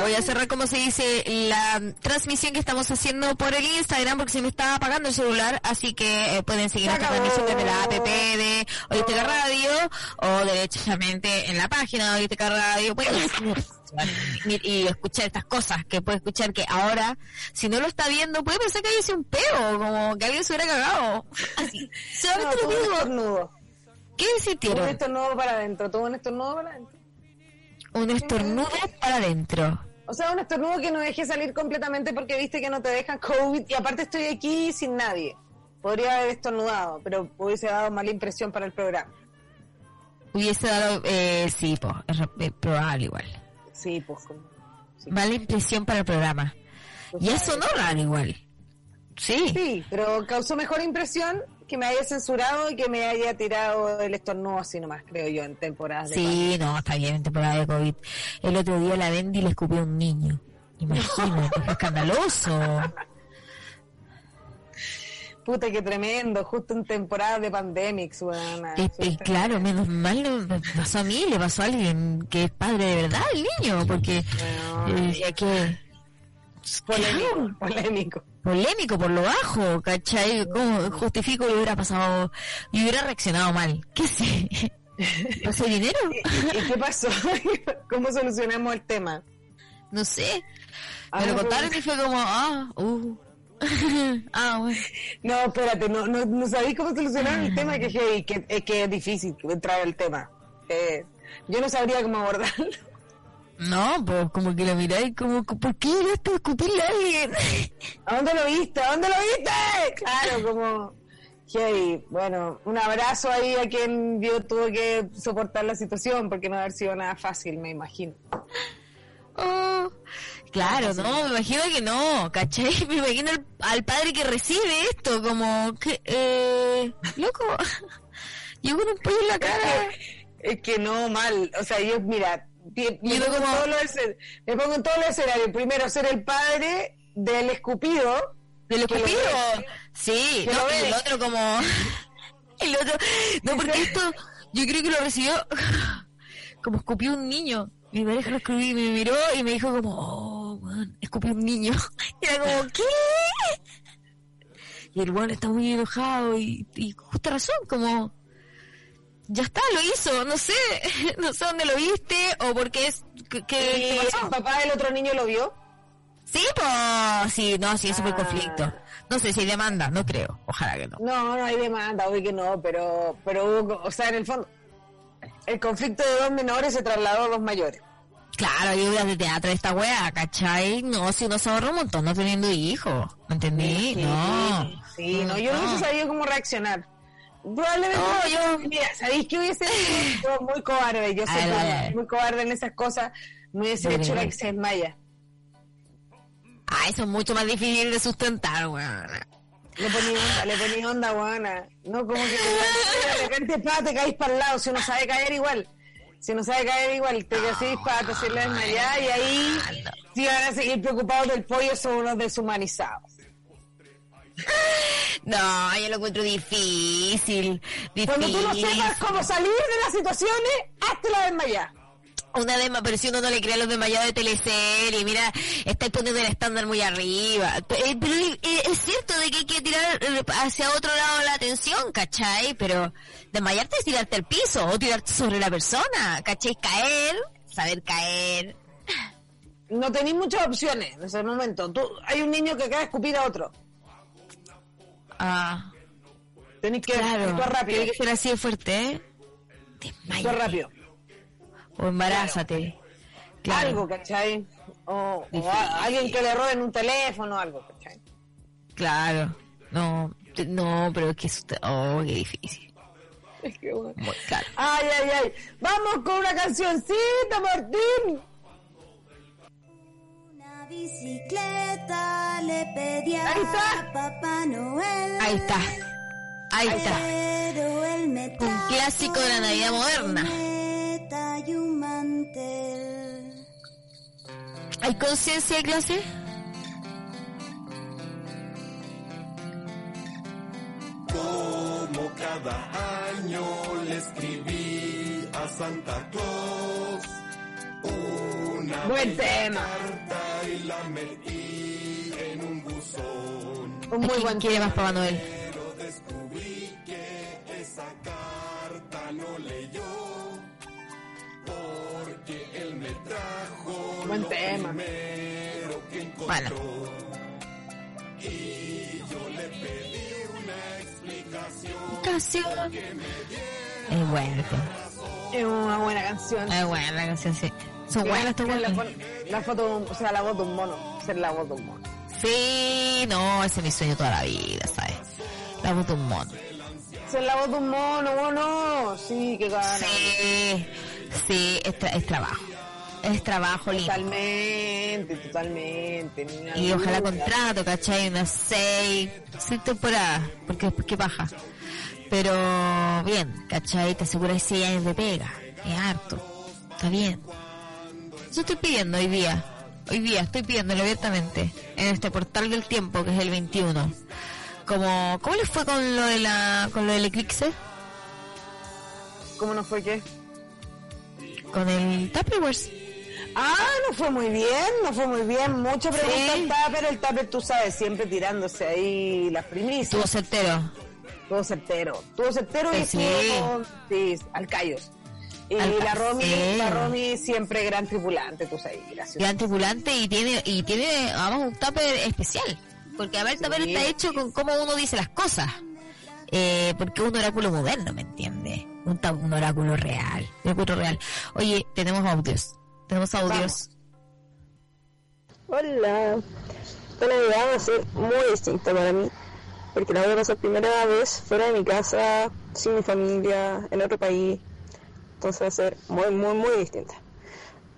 Voy a cerrar, como se dice, la transmisión que estamos haciendo por el Instagram porque se me está apagando el celular, así que eh, pueden seguir nuestra transmisión desde la app de Oísteca Radio o derechamente en la página de Oísteca Radio. [COUGHS] Y escuchar estas cosas que puede escuchar que ahora si no lo está viendo puede pensar que haya sido un peo como que alguien se hubiera cagado [LAUGHS] ¿Qué Tuvo un estornudo para adentro. Tuvo un estornudo para adentro. Un estornudo para adentro. O sea, un estornudo que no deje salir completamente porque viste que no te dejan COVID. Y aparte estoy aquí sin nadie. Podría haber estornudado, pero hubiese dado mala impresión para el programa. Hubiese dado, eh, sí, pues, es es probable igual. Sí, pues. sí. Mala impresión para el programa. Pues, Y eso no raro igual. Sí. Sí, pero causó mejor impresión que me haya censurado y que me haya tirado el estornudo así nomás, creo yo, en temporadas de Sí, no, está bien en temporada de COVID. El otro día la Bendy le escupió a un niño. Imagínate, [LAUGHS] fue escandaloso. Puta, qué tremendo, justo en temporada de pandemics. Eh, eh, claro, menos mal me pasó a mí, le pasó a alguien que es padre de verdad, el niño, porque Weón. que Polémico, polémico. polémico por lo bajo, ¿cachai? ¿Cómo justifico que hubiera pasado y hubiera reaccionado mal? ¿Qué sé? [LAUGHS] ¿Pasó dinero? ¿Y, y qué pasó? [LAUGHS] ¿Cómo solucionamos el tema? No sé. Ah, Me lo contaron y fue como, ah, uh. [LAUGHS] ah, bueno. No, espérate, no, no, no sabéis cómo solucionar el tema, que, que, que es difícil entrar al tema. Eh, yo no sabría cómo abordarlo. No, pues como que lo miráis como, ¿por qué llegaste a discutirle a alguien? ¿A dónde lo viste? ¿A dónde lo viste? Claro, como... Hey, bueno, un abrazo ahí a quien vio tuvo que soportar la situación porque no haber sido nada fácil, me imagino. Oh, claro, no, me imagino que no, ¿cachai? [LAUGHS] Me imagino al, al padre que recibe esto, como, que, eh, loco, [LAUGHS] yo con un pollo en la cara. Es que no, mal. O sea, yo, mira, me, pongo, como- me pongo en todos los escenarios. Primero, ser el padre del escupido. ¿Del escupido? Sí, Que no, lo el otro como, [LAUGHS] el otro, no, porque esto, yo creo que lo recibió [LAUGHS] como escupió un niño. Mi pareja lo escupió y me miró y me dijo como, oh, weón, escupió un niño. Y [LAUGHS] era como, ¿qué? Y el weón está muy enojado y, y justa razón, como, ya está, lo hizo, no sé, [LAUGHS] no sé dónde lo viste o por qué es, que, que- el papá del otro niño lo vio. Sí, pues, sí, no, sí, eso fue Ah. conflicto. No sé si hay demanda, no creo, ojalá que no. No, no hay demanda, obvio que no, pero, pero hubo, o sea, en el fondo, el conflicto de dos menores se trasladó a dos mayores. Claro, hay obras de teatro de esta wea, ¿cachai? No, si uno se ahorra un montón no teniendo hijos, ¿me entendí? Sí, no. Sí, no, yo no No. hubiese sabido cómo reaccionar. Probablemente, No, yo- mira, ¿sabéis qué hubiese? [LAUGHS] Yo muy cobarde, yo soy muy, cobarde en esas cosas, me hubiese hecho la que se desmaya. Ah, eso es mucho más difícil de sustentar, weón. Le poní onda, le poní onda, buena. No como que te- [LAUGHS] de repente pa, te caís para el lado, si uno sabe caer igual. Si no sabe caer igual, te decís para te hacerle desmayar y ahí si van a seguir preocupados del pollo son unos deshumanizados. No, yo lo encuentro difícil. difícil. Cuando tú no sepas cómo salir de las situaciones, hazte la desmayar. Una desma, pero si uno no le crea a los desmayados de teleserie, mira, estáis poniendo el estándar muy arriba. Eh, Pero eh, es cierto de que hay que tirar eh, hacia otro lado la atención, ¿cachai? Pero desmayarte es tirarte al piso o tirarte sobre la persona, ¿cachai? Caer, saber caer. No tenéis muchas opciones en ese momento. Tú, hay un niño que acaba de escupir a otro. Ah, Tenéis que claro. actuar rápido. Tiene que ser así de fuerte, ¿eh? Desmayate. Actuar rápido. O embarázate. Claro. Algo, ¿cachai? O, a- alguien que le roben un teléfono algo, ¿cachai? Claro. No, no, pero es que eso te- Oh, qué difícil. Es que bueno. Muy. Ay, ay, ay. Vamos con una cancioncita, Martín. Bicicleta le pedí Ahí está. a Papá Noel. Ahí está. Ahí está. Pero él me Un clásico de la Navidad moderna. cometa y un mantel. ¿Hay conciencia de clase? Como cada año le escribí a Santa Claus una Buen tema. carta y la metí en un buzón. Un muy ¿Quién buen quiere más Papá Noel? Pero descubrí que esa carta no leyó porque él me trajo Buen lo tema. primero que encontró. Bueno. Y yo le pedí una explicación. Es bueno. Es una buena canción. Es buena la canción, sí. Son buenas estas la, la foto, o sea, la voz de un mono. Ser la voz de un mono. Sí, no, ese es mi sueño toda la vida, ¿sabes? La voz de un mono. Ser la voz de un mono, mono. Sí, qué gana. Sí, sí, es, tra- es trabajo. Es trabajo lindo. Totalmente, totalmente. Y ojalá contrato, ¿cachai? Unas seis, seis temporadas, porque después qué paja. Pero bien, ¿cachai? Te aseguras seis años de pega. Es harto. Está bien. Yo estoy pidiendo hoy día. Hoy día estoy pidiéndolo abiertamente. En este portal del tiempo, que es el 21. Como, ¿cómo les fue con lo de la, con lo del eclipse? ¿Cómo no fue qué? Con el Tupperware. Ah, no fue muy bien, no fue muy bien. Mucho pregunta Sí. el Tupper, el Tupper, tú sabes, siempre tirándose ahí las primicias. Estuvo certero. Tuvo certero. Tuvo certero y Eh, sí. con- sí, al callos. Y Al la Romy, sí. la Romy siempre gran tripulante, tú sabes, gracias. gran tripulante y tiene y tiene además un tupper especial porque a ver el tupper Sí. está hecho con cómo uno dice las cosas eh, porque es un oráculo moderno me entiende un, oráculo real un oráculo real oye tenemos audios tenemos audios Hola. Esta Navidad va a ser muy distinta para mí, porque la voy a pasar primera vez fuera de mi casa, sin mi familia, en otro país. Entonces va a ser muy, muy, muy distinta.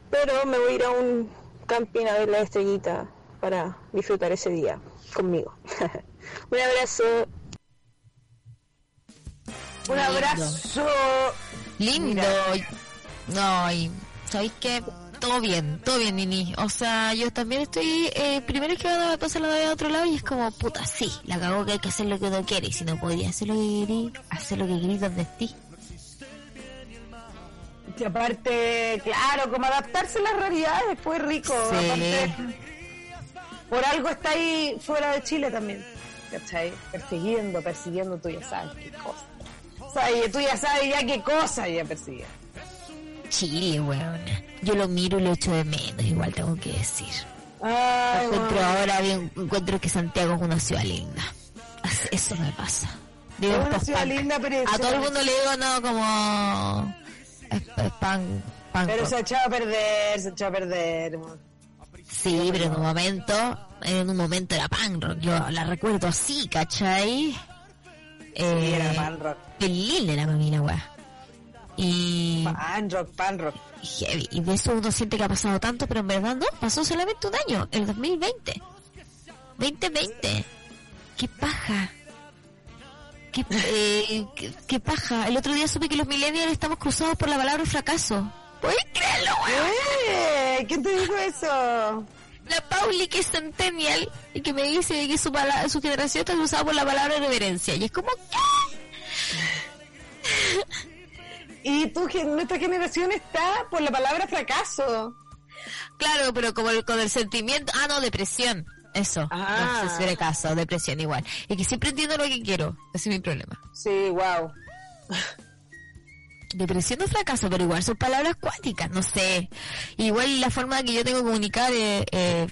Pero me voy a ir a un camping a ver la estrellita para disfrutar ese día conmigo. [LAUGHS] un abrazo. Un Lindo. abrazo. lindo no y sabéis que todo bien todo bien Nini o sea yo también estoy eh, primero es que a pasar la Navidad a otro lado y es como puta sí la cagó que hay que hacer lo que uno quiere y si no podía hacer lo que querí hacer lo que querí donde estés Que aparte, claro, como adaptarse a las realidades fue rico. Sí. Aparte, por algo está ahí fuera de Chile también. ¿Cachai? Persiguiendo, persiguiendo, tú ya sabes qué cosa. O sea, y tú ya sabes ya qué cosa ella persigue. Chile, weón. Yo lo miro y lo echo de menos, igual tengo que decir. Ay, encuentro ahora bien, encuentro que Santiago es una ciudad linda. Eso me pasa. Digo, Es una ciudad linda, pero A todo el mundo le digo, no, como... Es, es pan, pan Pero se echado a perder, se echado a perder. Sí, pero en un momento, en un momento era pan rock. Yo la recuerdo así, ¿cachai? Eh, era pan rock. Para mí la weá. Y... Pan rock, pan rock. heavy. Y de eso uno siente que ha pasado tanto, pero en verdad no, pasó solamente un año, el 2020. 2020. Qué paja. qué, eh, qué, qué paja. El otro día supe que los millennials estamos cruzados por la palabra fracaso. ¿Puedes creerlo, weón? ¡Eh! ¿Quién te dijo eso? La Pauli que es centennial y que me dice que su, su generación está cruzada por la palabra reverencia. Y es como, Y tu, nuestra generación está por la palabra fracaso. Claro, pero como el- con el sentimiento, ah, no, depresión, eso, Ah. no sé si era caso, depresión igual. Y que siempre entiendo lo que quiero, ese es mi problema. Sí, wow. Depresión o fracaso, pero igual son palabras cuáticas, no sé. Igual la forma que yo tengo de comunicar es eh,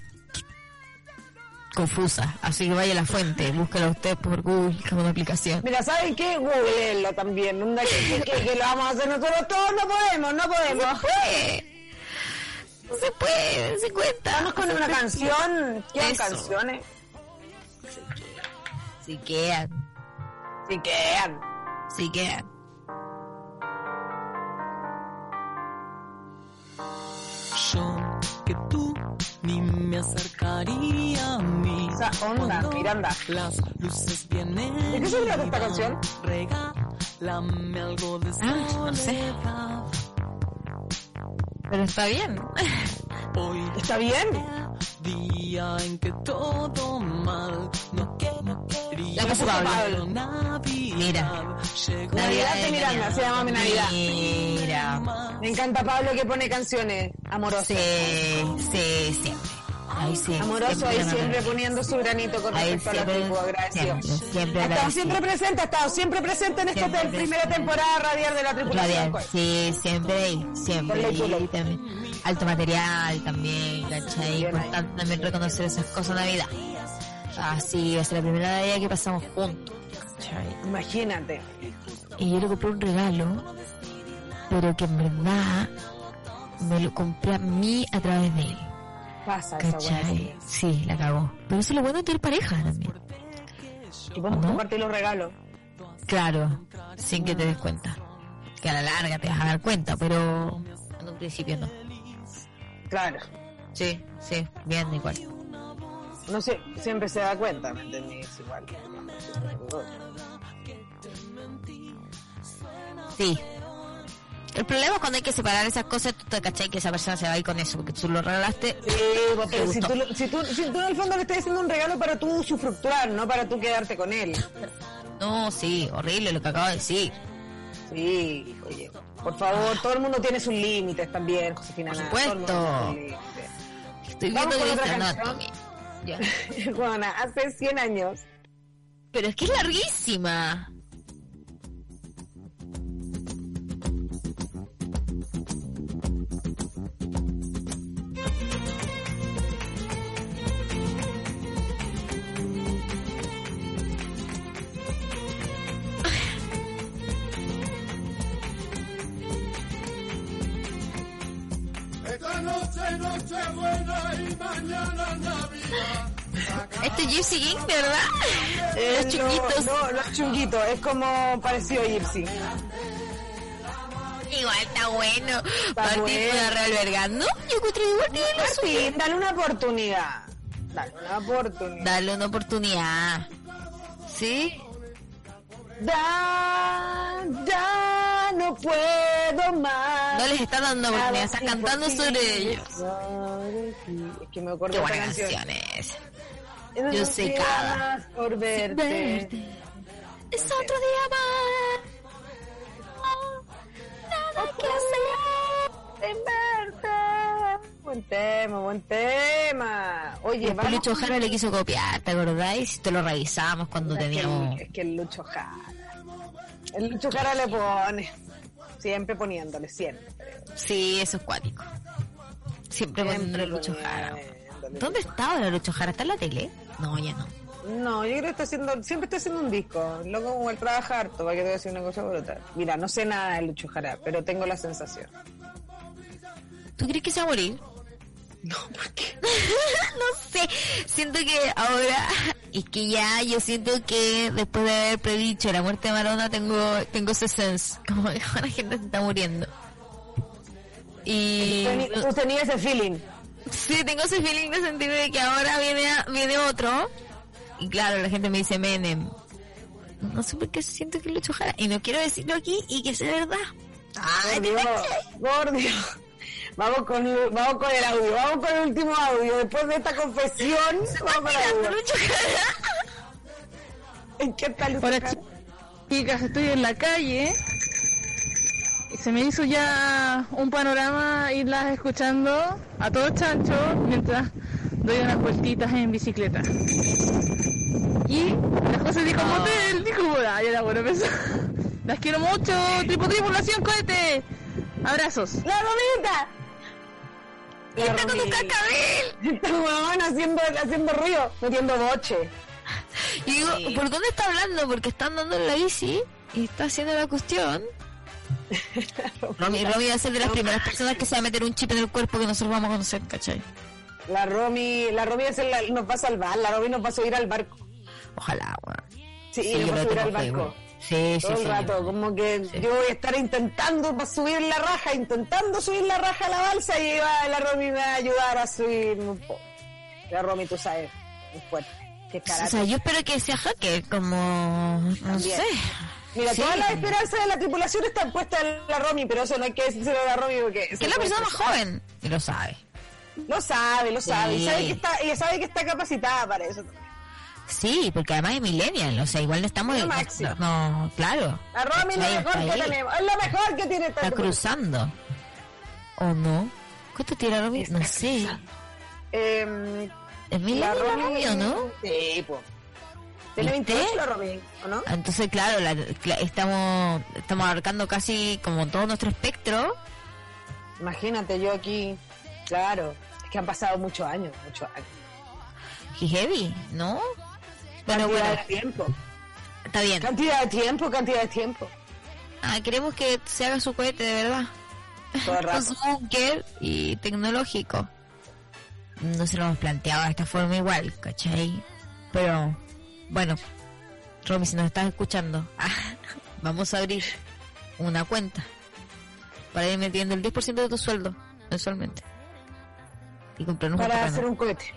confusa, así que vaya a la fuente, búsquela usted por Google como una aplicación. Mira, ¿saben qué? Googleenlo también. Que, que- que lo vamos a hacer nosotros todos. No podemos, no podemos. No se puede, se cuenta. Vamos con una canción. ¿Quieren Eso. canciones? Si quedan, Si quedan. si quedan. Yo que tú me acercaría a mí. Esa onda, Miranda. Las luces vienen. ¿De qué se trata esta canción? Regálame algo de Ah, no sé. Pero está bien. Hoy ¿Está bien? día en que todo mal. No que no quería. La puso Pablo. Navidad Mira. llegó. Navidad de Miranda, se llama mi Navidad. Mira. Me encanta Pablo que pone canciones amorosas. Sí, sí, siempre. Ahí sí. Amoroso ahí siempre poniendo su granito con respecto a la siempre, tribu, agradecido. siempre, siempre ha estado siempre presente, ha estado siempre presente en esta Siempre te- primera temporada radial de la tripulación. Radial, sí, siempre ahí, siempre ley. también. Alto material también, ¿cachai? Ahí. Importante también reconocer esas cosas en Navidad. Así, es la primera Navidad que pasamos juntos, ¿cachai? Imagínate. Y yo le compré un regalo, pero que en verdad me lo compré a mí a través de él. Pasa esa buena. ¿Cachai? Sí, la cagó. Pero eso es lo bueno de tener pareja también. Y vamos a compartir los regalos. Claro, sin que te des cuenta. Que a la larga te vas a dar cuenta, pero en un principio no. Claro. Sí, sí, bien igual. No sé, siempre se da cuenta, ¿me entendés? Igual. Sí. El problema es cuando hay que separar esas cosas, tú te cachai que esa persona se va a ir con eso, porque tú lo regalaste. Sí, pero si tú, si, tú, si tú en el fondo le estás haciendo un regalo para tú usufructuar, no para tú quedarte con él. No, sí, horrible lo que acabo de decir. Sí, oye. Por favor, todo el mundo tiene sus límites también, Josefina. Por supuesto. Estoy viendo Grey's otra Anatomy. Ya. [LAUGHS] Juana, hace 100 años. Pero es que es larguísima. Este es Gypsy King, ¿verdad? Eh, Los chunguitos. No, no, los chunguitos. Es como parecido a Gypsy. Igual está bueno. Martín bueno. realbergando. Yo encuentro suya. Martín, dale una oportunidad. Dale una oportunidad. Dale una oportunidad. ¿Sí? Ya, ya no puedo más. No les está dando oportunidad, está cantando sobre ellos. sobre ti. Es que me acuerdo Qué buena canción es. No Yo sé cada. por verte. Es otro día más. Nada que hacer. Verte. Buen tema, buen tema. Oye, vamos Lucho Jara le quiso copiar, ¿te acordáis? Te lo revisamos cuando Es que teníamos... Es que el Lucho Jara. El Lucho Jara le pone. Siempre poniéndole, siempre. Sí, eso es cuático. Siempre poniéndole Lucho Jara. ¿Dónde está ahora Lucho Jara? ¿Está en la tele? No, ya no. No, yo creo que está haciendo, siempre está haciendo un disco. Loco como él trabaja harto, para que te voy a decir una cosa brutal. Mira, no sé nada de Lucho Jara, pero tengo la sensación. ¿Tú crees que se va a morir? [LAUGHS] No, ¿por qué? [LAUGHS] no sé. Siento que ahora... [LAUGHS] Es que ya yo siento que después de haber predicho la muerte de Marona tengo, tengo ese sense. Como que la gente se está muriendo. Y... Tú tenías ese feeling. Sí, tengo ese feeling de sentir de que ahora viene, a- viene otro. Y claro, la gente me dice Menem. No sé por qué siento que Lucho Jara. Y no quiero decirlo aquí y que sea verdad. Por Dios, por Dios. Vamos con, el- vamos con el audio, vamos con el último audio. Después de esta confesión, [LAUGHS] vamos con el audio. ¿En qué está Lucho Hola chicas, estoy en la calle y se me hizo ya un panorama irlas escuchando a todos chanchos mientras doy unas vueltitas en bicicleta. Y las cosas dijo motel, dijo moda, ya era bueno [LAUGHS] pensar. Las quiero mucho, tripu tripulación cohete. Abrazos. ¡La romita! ¡Y está con [LAUGHS] tu cascabel! Está huevón haciendo, haciendo ruido, metiendo boche. Y digo, ¿por dónde está hablando? Porque está andando en la bici y está haciendo la cuestión. [LAUGHS] Romy, Romy va a ser de las primeras personas que se va a meter un chip en el cuerpo que nosotros vamos a conocer, ¿cachai? La Romy, la Romy es la- nos va a salvar, la Romy nos va a subir al barco. Ojalá, weón. Sí, Sí, nos va a subir al barco. Sí, sí, Todo sí. el rato, como que yo voy a estar intentando subir la raja, intentando subir la raja a la balsa y va, la Romy me va a ayudar a subir un poco. La Romy, tú sabes, es fuerte. Qué O sea, yo espero que sea hacker, como... No sé. Mira, Sí. todas las esperanzas de la tripulación están puestas en la Romy, pero eso no hay que decírselo a la Romy porque... Que es la persona más joven. Y lo sabe. Lo sabe, lo sabe. Y Sí. sabe que está, ella sabe que está capacitada para eso. Sí, porque además es millennial, o sea, igual no estamos... No, máximo. no, claro. La Romy es lo mejor que tenemos. Es lo mejor que tiene Está cruzando. ¿O no? ¿Cuánto tira Romy? No sé. Eh, ¿Es millennial la Romy o no? Sí, pues. Tiene ¿Viste? 28 la Romy, ¿o no? Entonces, claro, la- cla- estamos estamos abarcando casi como todo nuestro espectro. Imagínate, yo aquí, claro, es que han pasado muchos años, muchos años. Y heavy, ¿no? Bueno, cantidad bueno, de tiempo. está bien. Cantidad de tiempo, cantidad de tiempo. Ah, queremos que se haga su cohete de verdad. Todo el [LAUGHS] Con rato. su búnker y tecnológico. No se lo hemos planteado de esta forma igual, ¿cachai? Pero, bueno, Romy, si nos estás escuchando, [LAUGHS] ah, vamos a abrir una cuenta para ir metiendo el 10% de tu sueldo mensualmente. Y comprarnos un Para terreno. hacer un cohete.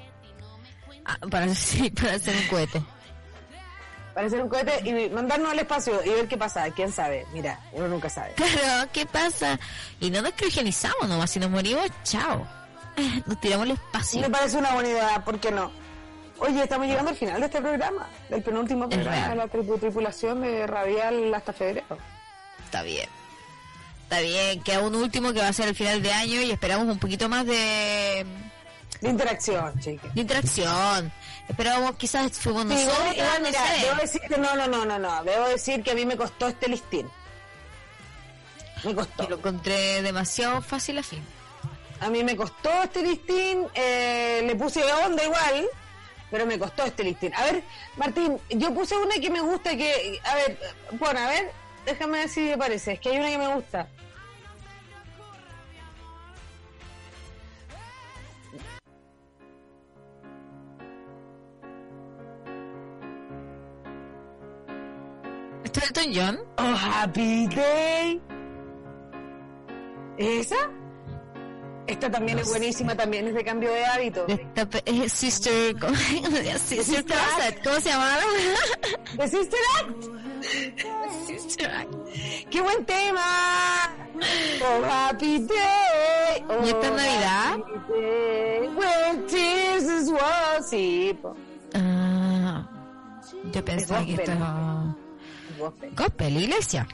Ah, para, [LAUGHS] sí, para hacer un cohete. Para hacer un cohete y mandarnos al espacio y ver qué pasa. ¿Quién sabe? Mira, uno nunca sabe. Claro, ¿qué pasa? Y no nos criogenizamos nomás, si nos morimos, chao. [LAUGHS] Nos tiramos al espacio. Me parece una buena idea, ¿por qué no? Oye, estamos llegando al final de este programa, del penúltimo programa de la tripu- tripulación de Radial hasta febrero. Está bien. Está bien, queda un último que va a ser el final de año y esperamos un poquito más de, De interacción, chicas. de interacción. Esperábamos quizás fuimos Sí, igual- nosotros, igual, no mira, sé. debo decir que no, no, no, no, no. Debo decir que a mí me costó este listín. Me costó. Lo encontré demasiado fácil a fin. A mí me costó este listín, eh, le puse onda igual, pero me costó este listín. A ver, Martín, yo puse una que me gusta que, a ver, bueno, a ver, déjame ver si me parece, es que hay una que me gusta. ¿Esto es Elton John? Oh, Happy Day. ¿Esa? Esta también es buenísima, también es de cambio de hábito. Esta es Sister... ¿cómo, Sister Closet, ¿Cómo se llamaba? ¿De Sister Act? Sister Act. ¡Qué buen tema! Oh, happy day. Oh, ¿Y esta es Navidad? happy day, when tears is Sí, po. Ah, yo pensaba que esto. Gospel. Gospel, iglesia.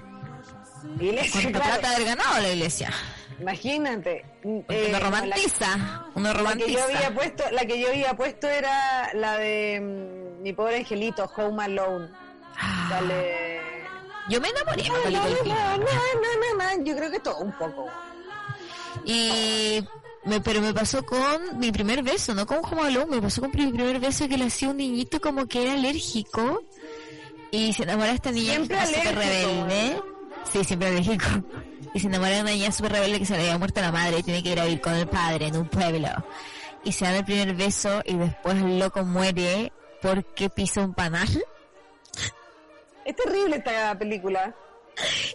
Iglesia, ¿Cuánta claro. plata haber ganado la iglesia? Imagínate. Eh, uno la- romantiza, uno La que, yo romantiza. había puesto, la que yo había puesto era la de mm, mi pobre angelito, Home Alone. Ah. Sale. Yo me enamoré na, na, na. Yo creo que todo un poco. Y me, pero me pasó con mi primer beso, no con Home Alone, me pasó con mi primer beso que le hacía un niñito como que era alérgico y se enamora de esta niña Siempre súper rebelde. Sí, siempre alérgico. Y se enamora de una niña súper rebelde que se le había muerto la madre y tiene que ir a vivir con el padre en un pueblo. Y se dan el primer beso y después el loco muere porque pisa un panal. Es terrible esta película.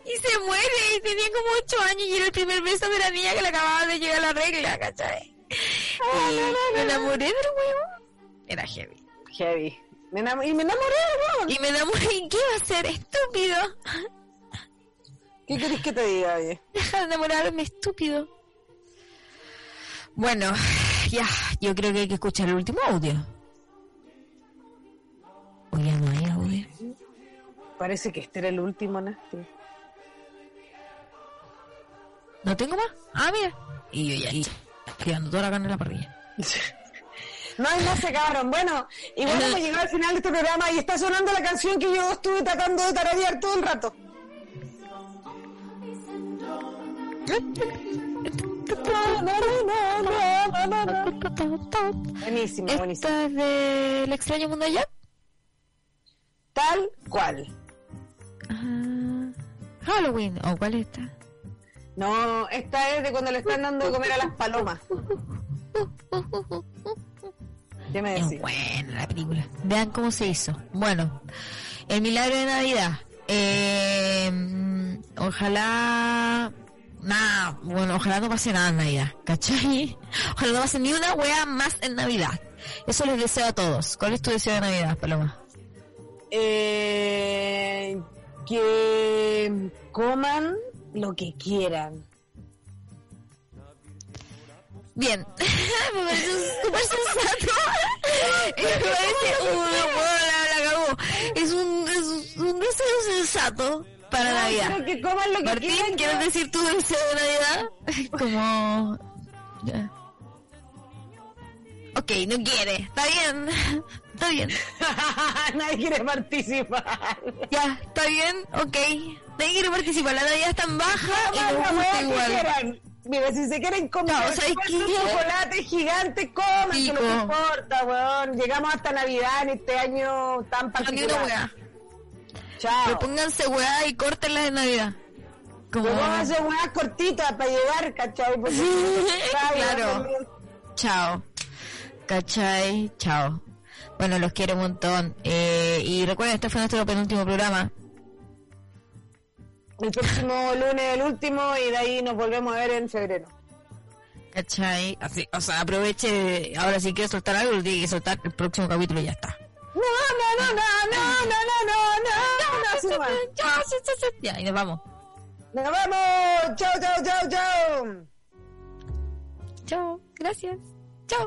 Y se muere y tenía como 8 años y era el primer beso de la niña que le acababa de llegar la regla, ¿cachai? Y me enamoré del huevo. Era heavy. Heavy. Me y me enamoré, weón. Y me enamoré. ¿Y qué va a hacer? Estúpido. ¿Qué querés que te diga, oye? Deja de enamorarme, estúpido. Bueno, ya, yo creo que hay que escuchar el último audio. O ya no hay audio. Parece que este era el último, Nasty. ¿No tengo más? Ah, mira. Y yo ya quedando toda la carne en la parrilla. [LAUGHS] No, y no se acabaron. Bueno, igual hemos llegado al final de este programa y está sonando la canción que yo estuve tratando de tararear todo el rato. Buenísimo, buenísimo. ¿Esta es del extraño mundo Jack? Tal cual. Ah, Halloween. ¿O cuál es esta? No, esta es de cuando le están dando de comer a las palomas. [LAUGHS] ¿Qué me Es decís? buena la película. Vean cómo se hizo. Bueno, el milagro de Navidad. Eh, mm, ojalá. Nada, bueno, ojalá no pase nada en Navidad, ¿cachai? [LAUGHS] Ojalá no pase ni una wea más en Navidad. Eso les deseo a todos. ¿Cuál es tu deseo de Navidad, Paloma? Eh, que coman lo que quieran. Bien, [LAUGHS] me parece súper sensato. Me parece, bueno, [LAUGHS] la, la. Es un, es un deseo sensato para No, Navidad. pero que coman lo que Martín, quieran, ¿quieres que- decir tu deseo de Navidad? Como... [LAUGHS] ya. Ok, no quiere. Está bien. Está bien. Nadie quiere participar. Ya, está bien. Ok. Nadie quiere participar. La Navidad es tan baja y nos gusta igual. Mira, si se quieren comer No, ¿sabes un chocolate gigante, coman, que no me importa, weón. Llegamos hasta Navidad en este año tan particular. weá. Chao. Pero pónganse weá y córtenla de Navidad. Como... Pónganse weas cortitas para llegar, ¿cachai? Porque Ay, [LAUGHS] Claro. Chao. ¿Cachai? Chao. Bueno, los quiero un montón. Eh, y recuerden, este fue nuestro penúltimo programa. El próximo lunes el último y de ahí nos volvemos a ver en febrero. ¿Cachai? Así, o sea, aproveche. Ahora si quiere soltar algo, tiene que soltar el próximo capítulo y ya está. No, no, no, no, no, no, no, no, no, no, así nomás. Ya, y nos vamos. Nos vemos. Chao, chao, chao, chao. Chao. Gracias. Chao.